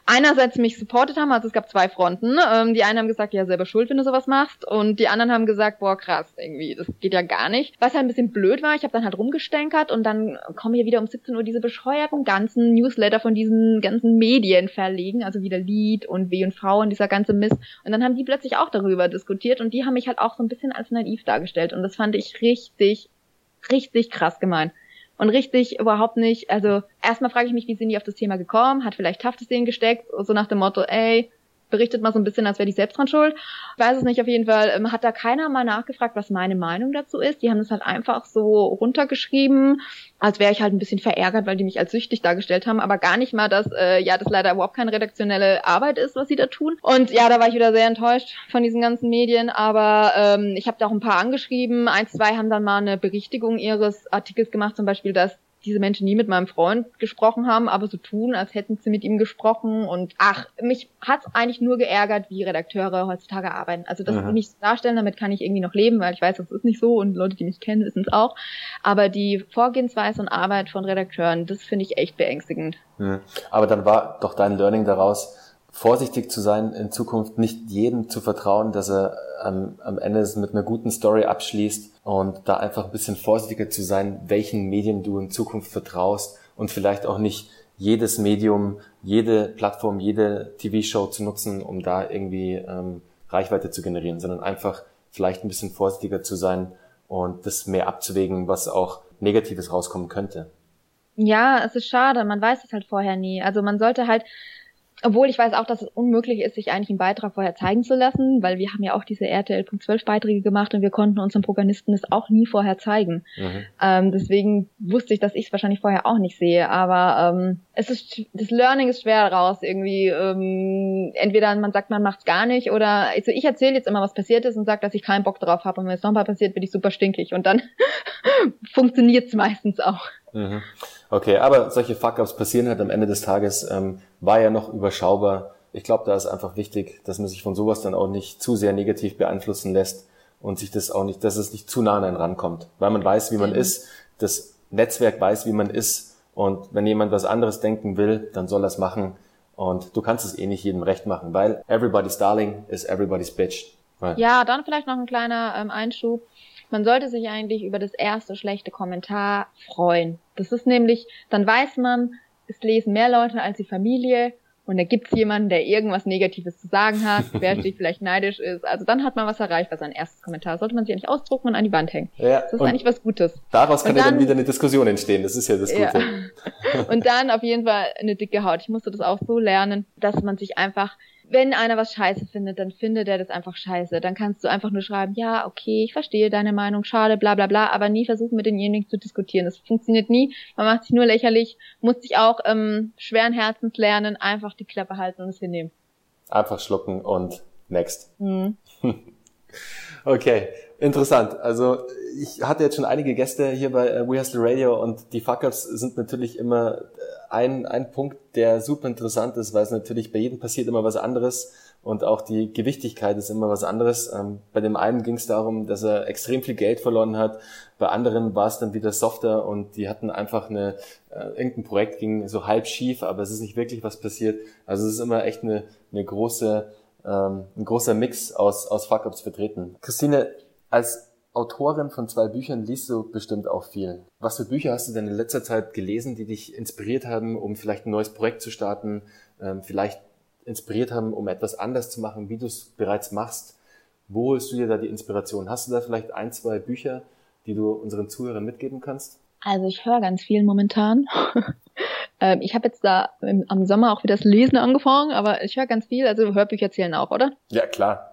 einerseits mich supportet haben, also es gab zwei Fronten. Ähm, die einen haben gesagt, ja, selber schuld, wenn du sowas machst. Und die anderen haben gesagt, boah, krass, irgendwie, das geht ja gar nicht. Was halt ein bisschen blöd war, ich habe dann halt rumgestänkert und dann kommen hier wieder um 17 Uhr diese bescheuerten ganzen Newsletter von diesen ganzen Medien verlegen, also wieder Lied und W&V und dieser ganze Mist. Und dann haben die plötzlich auch darüber diskutiert und die haben mich halt auch so ein bisschen als naiv dargestellt. Und das fand ich richtig, richtig krass gemeint und richtig überhaupt nicht, also erstmal frage ich mich, wie sind die auf das Thema gekommen? Hat vielleicht Taft es denen gesteckt? So nach dem Motto, ey, berichtet mal so ein bisschen, als wäre die selbst dran schuld. Ich weiß es nicht, auf jeden Fall ähm, hat da keiner mal nachgefragt, was meine Meinung dazu ist. Die haben es halt einfach so runtergeschrieben, als wäre ich halt ein bisschen verärgert, weil die mich als süchtig dargestellt haben, aber gar nicht mal, dass äh, ja das leider überhaupt keine redaktionelle Arbeit ist, was sie da tun. Und ja, da war ich wieder sehr enttäuscht von diesen ganzen Medien, aber ähm, ich habe da auch ein paar angeschrieben. Ein, zwei haben dann mal eine Berichtigung ihres Artikels gemacht, zum Beispiel, dass diese Menschen nie mit meinem Freund gesprochen haben, aber so tun, als hätten sie mit ihm gesprochen. Und ach, mich hat's eigentlich nur geärgert, wie Redakteure heutzutage arbeiten. Also dass sie mich darstellen, damit kann ich irgendwie noch leben, weil ich weiß, das ist nicht so und Leute, die mich kennen, wissen es auch. Aber die Vorgehensweise und Arbeit von Redakteuren, das finde ich echt beängstigend. Mhm. Aber dann war doch dein Learning daraus, vorsichtig zu sein, in Zukunft nicht jedem zu vertrauen, dass er am, am Ende es mit einer guten Story abschließt und da einfach ein bisschen vorsichtiger zu sein, welchen Medien du in Zukunft vertraust und vielleicht auch nicht jedes Medium, jede Plattform, jede TV-Show zu nutzen, um da irgendwie ähm, Reichweite zu generieren, sondern einfach vielleicht ein bisschen vorsichtiger zu sein und das mehr abzuwägen, was auch Negatives rauskommen könnte. Ja, es ist schade, man weiß es halt vorher nie. Also man sollte halt obwohl ich weiß auch, dass es unmöglich ist, sich eigentlich einen Beitrag vorher zeigen zu lassen, weil wir haben ja auch diese RTL.12 Beiträge gemacht und wir konnten unseren Protagonisten das auch nie vorher zeigen. Mhm. Ähm, deswegen wusste ich, dass ich es wahrscheinlich vorher auch nicht sehe. Aber ähm, es ist das Learning ist schwer raus irgendwie. Ähm, entweder man sagt, man macht's gar nicht oder also ich erzähle jetzt immer, was passiert ist und sage, dass ich keinen Bock drauf habe und wenn es nochmal passiert, bin ich super stinkig und dann funktioniert's meistens auch. Mhm. Okay, aber solche Fuck-ups passieren halt am Ende des Tages, ähm, war ja noch überschaubar. Ich glaube, da ist einfach wichtig, dass man sich von sowas dann auch nicht zu sehr negativ beeinflussen lässt und sich das auch nicht, dass es nicht zu nah an einen rankommt. Weil man weiß, wie man mhm. ist, das Netzwerk weiß, wie man ist und wenn jemand was anderes denken will, dann soll er es machen und du kannst es eh nicht jedem recht machen, weil everybody's darling is everybody's bitch. Right. Ja, dann vielleicht noch ein kleiner ähm, Einschub man sollte sich eigentlich über das erste schlechte Kommentar freuen. Das ist nämlich, dann weiß man, es lesen mehr Leute als die Familie und da gibt's jemanden, der irgendwas Negatives zu sagen hat, wer sich vielleicht neidisch ist. Also dann hat man was erreicht, was ein erstes Kommentar. Sollte man sich nicht ausdrucken und an die Wand hängen. Ja, das ist eigentlich was Gutes. Daraus kann dann, ja dann wieder eine Diskussion entstehen. Das ist ja das Gute. Ja. Und dann auf jeden Fall eine dicke Haut. Ich musste das auch so lernen, dass man sich einfach wenn einer was scheiße findet, dann findet er das einfach scheiße. Dann kannst du einfach nur schreiben, ja, okay, ich verstehe deine Meinung, schade, bla bla bla, aber nie versuchen mit denjenigen zu diskutieren. Das funktioniert nie. Man macht sich nur lächerlich, muss sich auch ähm, schweren Herzens lernen, einfach die Klappe halten und es hinnehmen. Einfach schlucken und next. Mhm. okay, interessant. Also ich hatte jetzt schon einige Gäste hier bei äh, We Hustle Radio und die Fuck-Ups sind natürlich immer äh, ein, ein Punkt, der super interessant ist, weil es natürlich bei jedem passiert immer was anderes und auch die Gewichtigkeit ist immer was anderes. Ähm, bei dem einen ging es darum, dass er extrem viel Geld verloren hat, bei anderen war es dann wieder softer und die hatten einfach eine, äh, irgendein Projekt ging so halb schief, aber es ist nicht wirklich was passiert. Also es ist immer echt eine, eine große, ähm, ein großer Mix aus, aus Fuck-Ups vertreten. Christine, als Autorin von zwei Büchern liest du bestimmt auch viel. Was für Bücher hast du denn in letzter Zeit gelesen, die dich inspiriert haben, um vielleicht ein neues Projekt zu starten, ähm, vielleicht inspiriert haben, um etwas anders zu machen, wie du es bereits machst? Wo holst du dir da die Inspiration? Hast du da vielleicht ein, zwei Bücher, die du unseren Zuhörern mitgeben kannst? Also ich höre ganz viel momentan. Ähm, ich habe jetzt da am Sommer auch wieder das Lesen angefangen, aber ich höre ganz viel. Also Hörbücher zählen auch, oder? Ja, klar.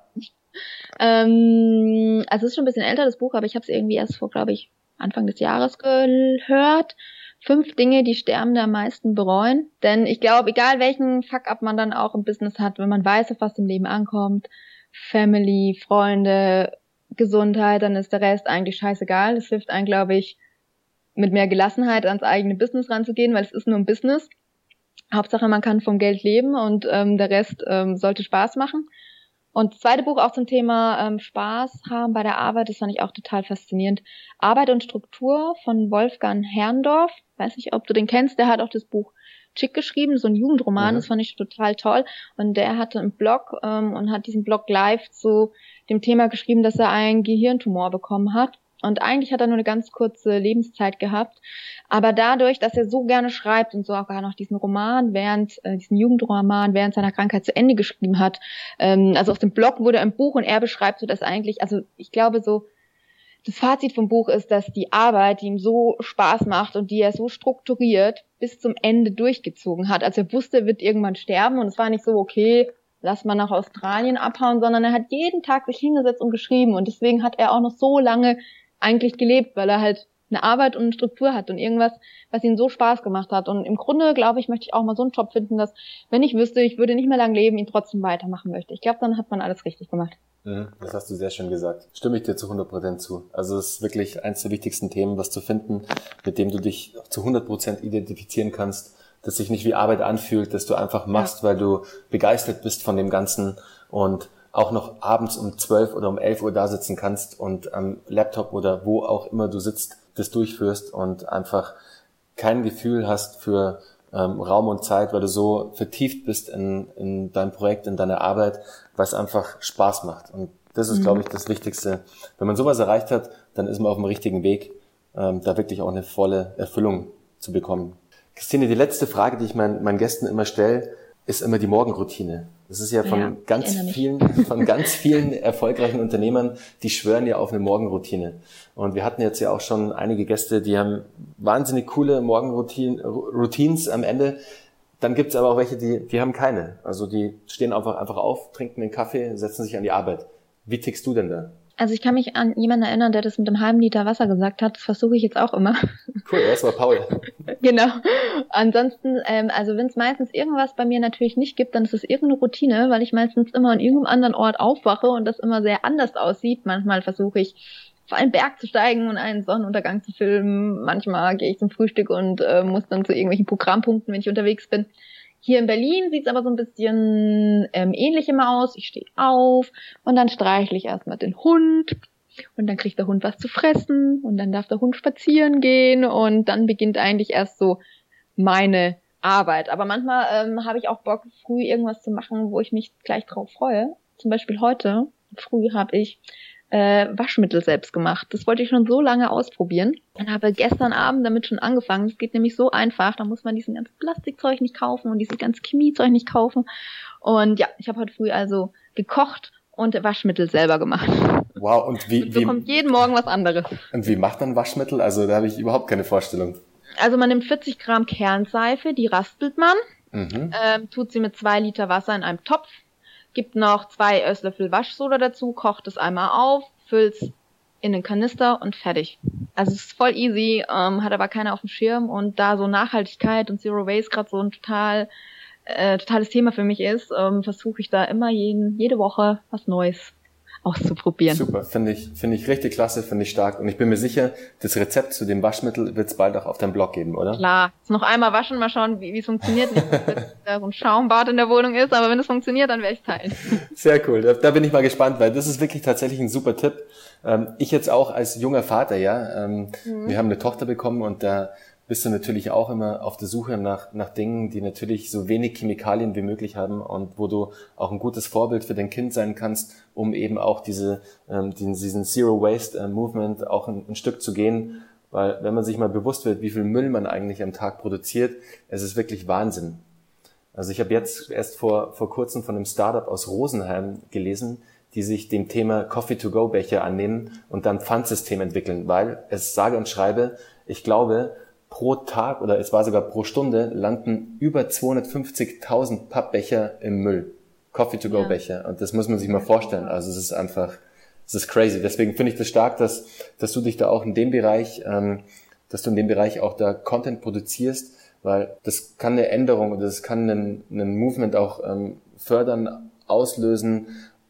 Ähm, also es ist schon ein bisschen älter, das Buch, aber ich habe es irgendwie erst vor, glaube ich, Anfang des Jahres gehört. Fünf Dinge, die Sterbende am meisten bereuen. Denn ich glaube, egal welchen Fuck-up man dann auch im Business hat, wenn man weiß, auf was im Leben ankommt, Family, Freunde, Gesundheit, dann ist der Rest eigentlich scheißegal. Das hilft einem, glaube ich, mit mehr Gelassenheit ans eigene Business ranzugehen, weil es ist nur ein Business. Hauptsache, man kann vom Geld leben und ähm, der Rest ähm, sollte Spaß machen. Und das zweite Buch auch zum Thema ähm, Spaß haben bei der Arbeit, das fand ich auch total faszinierend. Arbeit und Struktur von Wolfgang Herrndorf. Weiß nicht, ob du den kennst, der hat auch das Buch Chick geschrieben, so ein Jugendroman, ja. das fand ich total toll. Und der hatte einen Blog ähm, und hat diesen Blog live zu dem Thema geschrieben, dass er einen Gehirntumor bekommen hat. Und eigentlich hat er nur eine ganz kurze Lebenszeit gehabt. Aber dadurch, dass er so gerne schreibt und so auch gar noch diesen Roman während, äh, diesen Jugendroman während seiner Krankheit zu Ende geschrieben hat, ähm, also auf dem Blog wurde ein Buch und er beschreibt so das eigentlich, also ich glaube so, das Fazit vom Buch ist, dass die Arbeit, die ihm so Spaß macht und die er so strukturiert bis zum Ende durchgezogen hat. Also er wusste, er wird irgendwann sterben und es war nicht so, okay, lass mal nach Australien abhauen, sondern er hat jeden Tag sich hingesetzt und geschrieben und deswegen hat er auch noch so lange eigentlich gelebt, weil er halt eine Arbeit und eine Struktur hat und irgendwas, was ihm so Spaß gemacht hat. Und im Grunde, glaube ich, möchte ich auch mal so einen Job finden, dass, wenn ich wüsste, ich würde nicht mehr lang leben, ihn trotzdem weitermachen möchte. Ich glaube, dann hat man alles richtig gemacht. Mhm, das hast du sehr schön gesagt. Stimme ich dir zu 100% zu. Also es ist wirklich eines der wichtigsten Themen, was zu finden, mit dem du dich zu 100% identifizieren kannst, das sich nicht wie Arbeit anfühlt, dass du einfach machst, ja. weil du begeistert bist von dem Ganzen und auch noch abends um 12 oder um 11 Uhr da sitzen kannst und am Laptop oder wo auch immer du sitzt, das durchführst und einfach kein Gefühl hast für ähm, Raum und Zeit, weil du so vertieft bist in, in dein Projekt, in deine Arbeit, es einfach Spaß macht. Und das ist, mhm. glaube ich, das Wichtigste. Wenn man sowas erreicht hat, dann ist man auf dem richtigen Weg, ähm, da wirklich auch eine volle Erfüllung zu bekommen. Christine, die letzte Frage, die ich meinen, meinen Gästen immer stelle, ist immer die Morgenroutine. Das ist ja von ja, ganz vielen, von ganz vielen erfolgreichen Unternehmern, die schwören ja auf eine Morgenroutine. Und wir hatten jetzt ja auch schon einige Gäste, die haben wahnsinnig coole Morgenroutines am Ende. Dann gibt's aber auch welche, die, die haben keine. Also die stehen einfach, einfach auf, trinken den Kaffee, setzen sich an die Arbeit. Wie tickst du denn da? Also ich kann mich an jemanden erinnern, der das mit einem halben Liter Wasser gesagt hat. Das versuche ich jetzt auch immer. Cool, war Paul. genau. Ansonsten, ähm, also wenn es meistens irgendwas bei mir natürlich nicht gibt, dann ist es irgendeine Routine, weil ich meistens immer an irgendeinem anderen Ort aufwache und das immer sehr anders aussieht. Manchmal versuche ich auf einen Berg zu steigen und einen Sonnenuntergang zu filmen. Manchmal gehe ich zum Frühstück und äh, muss dann zu irgendwelchen Programmpunkten, wenn ich unterwegs bin. Hier in Berlin sieht's aber so ein bisschen ähm, ähnlich immer aus. Ich stehe auf und dann streichle ich erstmal den Hund und dann kriegt der Hund was zu fressen und dann darf der Hund spazieren gehen und dann beginnt eigentlich erst so meine Arbeit. Aber manchmal ähm, habe ich auch Bock, früh irgendwas zu machen, wo ich mich gleich drauf freue. Zum Beispiel heute früh habe ich äh, Waschmittel selbst gemacht. Das wollte ich schon so lange ausprobieren und habe gestern Abend damit schon angefangen. Es geht nämlich so einfach, da muss man diesen ganzen Plastikzeug nicht kaufen und dieses ganze Chemiezeug nicht kaufen. Und ja, ich habe heute früh also gekocht und Waschmittel selber gemacht. Wow, und wie, und so wie kommt jeden Morgen was anderes. Und wie macht man Waschmittel? Also da habe ich überhaupt keine Vorstellung. Also man nimmt 40 Gramm Kernseife, die raspelt man, mhm. ähm, tut sie mit zwei Liter Wasser in einem Topf, gibt noch zwei Esslöffel Waschsoda dazu, kocht es einmal auf, füllt in den Kanister und fertig. Also es ist voll easy, ähm, hat aber keiner auf dem Schirm und da so Nachhaltigkeit und Zero Waste gerade so ein total äh, totales Thema für mich ist, ähm, versuche ich da immer jeden, jede Woche was Neues auszuprobieren. Super, finde ich, finde ich richtig klasse, finde ich stark. Und ich bin mir sicher, das Rezept zu dem Waschmittel wird es bald auch auf deinem Blog geben, oder? Klar. Jetzt noch einmal waschen, mal schauen, wie es funktioniert. Nicht, dass da so ein Schaumbad in der Wohnung ist, aber wenn es funktioniert, dann werde ich teilen. Sehr cool. Da, da, bin ich mal gespannt, weil das ist wirklich tatsächlich ein super Tipp. Ähm, ich jetzt auch als junger Vater, ja. Ähm, mhm. Wir haben eine Tochter bekommen und da bist du natürlich auch immer auf der Suche nach, nach Dingen, die natürlich so wenig Chemikalien wie möglich haben und wo du auch ein gutes Vorbild für dein Kind sein kannst, um eben auch diese, ähm, diesen Zero Waste äh, Movement auch ein, ein Stück zu gehen. Weil wenn man sich mal bewusst wird, wie viel Müll man eigentlich am Tag produziert, es ist wirklich Wahnsinn. Also ich habe jetzt erst vor, vor kurzem von einem Startup aus Rosenheim gelesen, die sich dem Thema Coffee-to-go-Becher annehmen und dann Pfandsystem entwickeln, weil es sage und schreibe, ich glaube, pro Tag oder es war sogar pro Stunde landen über 250.000 Pappbecher im Müll. Coffee-to-go-Becher. Ja. Und das muss man sich mal vorstellen. Also es ist einfach, es ist crazy. Deswegen finde ich das stark, dass, dass du dich da auch in dem Bereich, ähm, dass du in dem Bereich auch da Content produzierst, weil das kann eine Änderung oder das kann einen, einen Movement auch ähm, fördern, auslösen.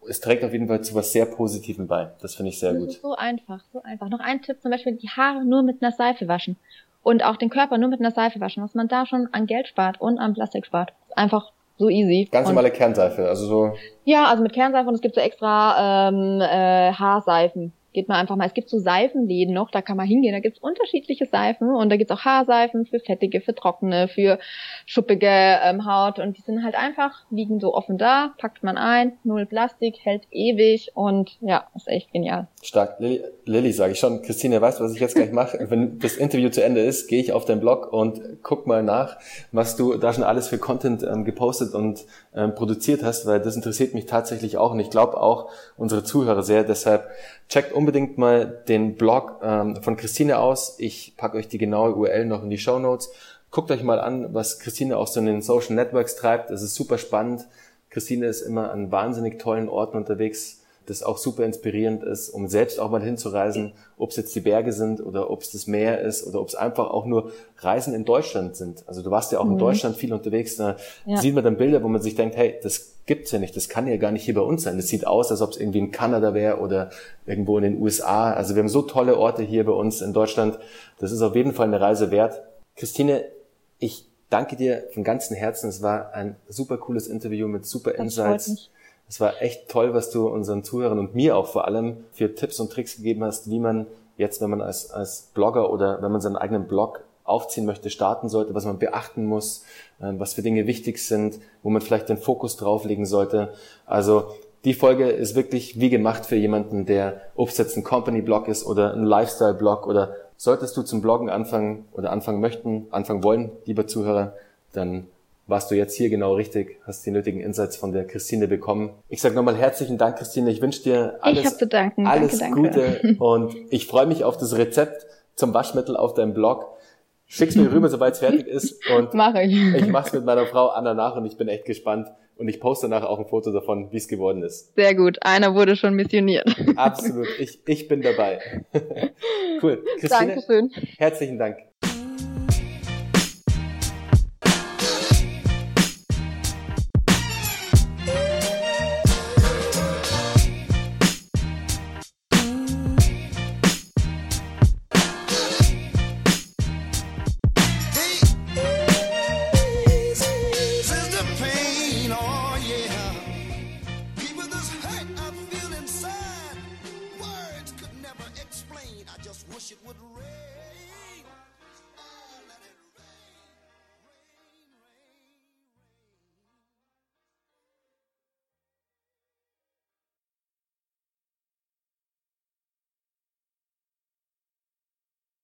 Es trägt auf jeden Fall zu was sehr Positivem bei. Das finde ich sehr das gut. So einfach, so einfach. Noch ein Tipp, zum Beispiel die Haare nur mit einer Seife waschen und auch den Körper nur mit einer Seife waschen, was man da schon an Geld spart und an Plastik spart. Einfach so easy. Ganz normale Kernseife, also so. Ja, also mit Kernseife und es gibt so extra ähm, äh, Haarseifen geht man einfach mal. Es gibt so Seifenläden noch, da kann man hingehen. Da gibt's unterschiedliche Seifen und da gibt's auch Haarseifen für fettige, für trockene, für schuppige ähm, Haut und die sind halt einfach, liegen so offen da, packt man ein, null Plastik, hält ewig und ja, ist echt genial. Stark. Lilly, Lilly sage ich schon. Christine, weißt du, was ich jetzt gleich mache? Wenn das Interview zu Ende ist, gehe ich auf deinen Blog und guck mal nach, was du da schon alles für Content ähm, gepostet und ähm, produziert hast, weil das interessiert mich tatsächlich auch und ich glaube auch unsere Zuhörer sehr. Deshalb checkt unbedingt mal den Blog ähm, von Christine aus. Ich packe euch die genaue URL noch in die Show Notes. Guckt euch mal an, was Christine auch so in den Social Networks treibt. Es ist super spannend. Christine ist immer an wahnsinnig tollen Orten unterwegs das auch super inspirierend ist, um selbst auch mal hinzureisen, ob es jetzt die Berge sind oder ob es das Meer ist oder ob es einfach auch nur Reisen in Deutschland sind. Also du warst ja auch mhm. in Deutschland viel unterwegs, da ja. sieht man dann Bilder, wo man sich denkt, hey, das gibt's ja nicht, das kann ja gar nicht hier bei uns sein. Das sieht aus, als ob es irgendwie in Kanada wäre oder irgendwo in den USA. Also wir haben so tolle Orte hier bei uns in Deutschland. Das ist auf jeden Fall eine Reise wert. Christine, ich danke dir von ganzem Herzen. Es war ein super cooles Interview mit super Insights. Es war echt toll, was du unseren Zuhörern und mir auch vor allem für Tipps und Tricks gegeben hast, wie man jetzt, wenn man als, als Blogger oder wenn man seinen eigenen Blog aufziehen möchte, starten sollte, was man beachten muss, ähm, was für Dinge wichtig sind, wo man vielleicht den Fokus drauflegen sollte. Also die Folge ist wirklich wie gemacht für jemanden, der, ob es jetzt ein Company-Blog ist oder ein Lifestyle-Blog oder solltest du zum Bloggen anfangen oder anfangen möchten, anfangen wollen, lieber Zuhörer, dann warst du jetzt hier genau richtig, hast die nötigen Insights von der Christine bekommen. Ich sage nochmal herzlichen Dank, Christine. Ich wünsche dir alles, alles danke, Gute danke. und ich freue mich auf das Rezept zum Waschmittel auf deinem Blog. Schick's mir rüber, sobald es fertig ist und Mach ich. ich mach's mit meiner Frau Anna nach und ich bin echt gespannt und ich poste nachher auch ein Foto davon, wie es geworden ist. Sehr gut, einer wurde schon missioniert. Absolut, ich, ich bin dabei. cool. Christine, Dankeschön. Herzlichen Dank.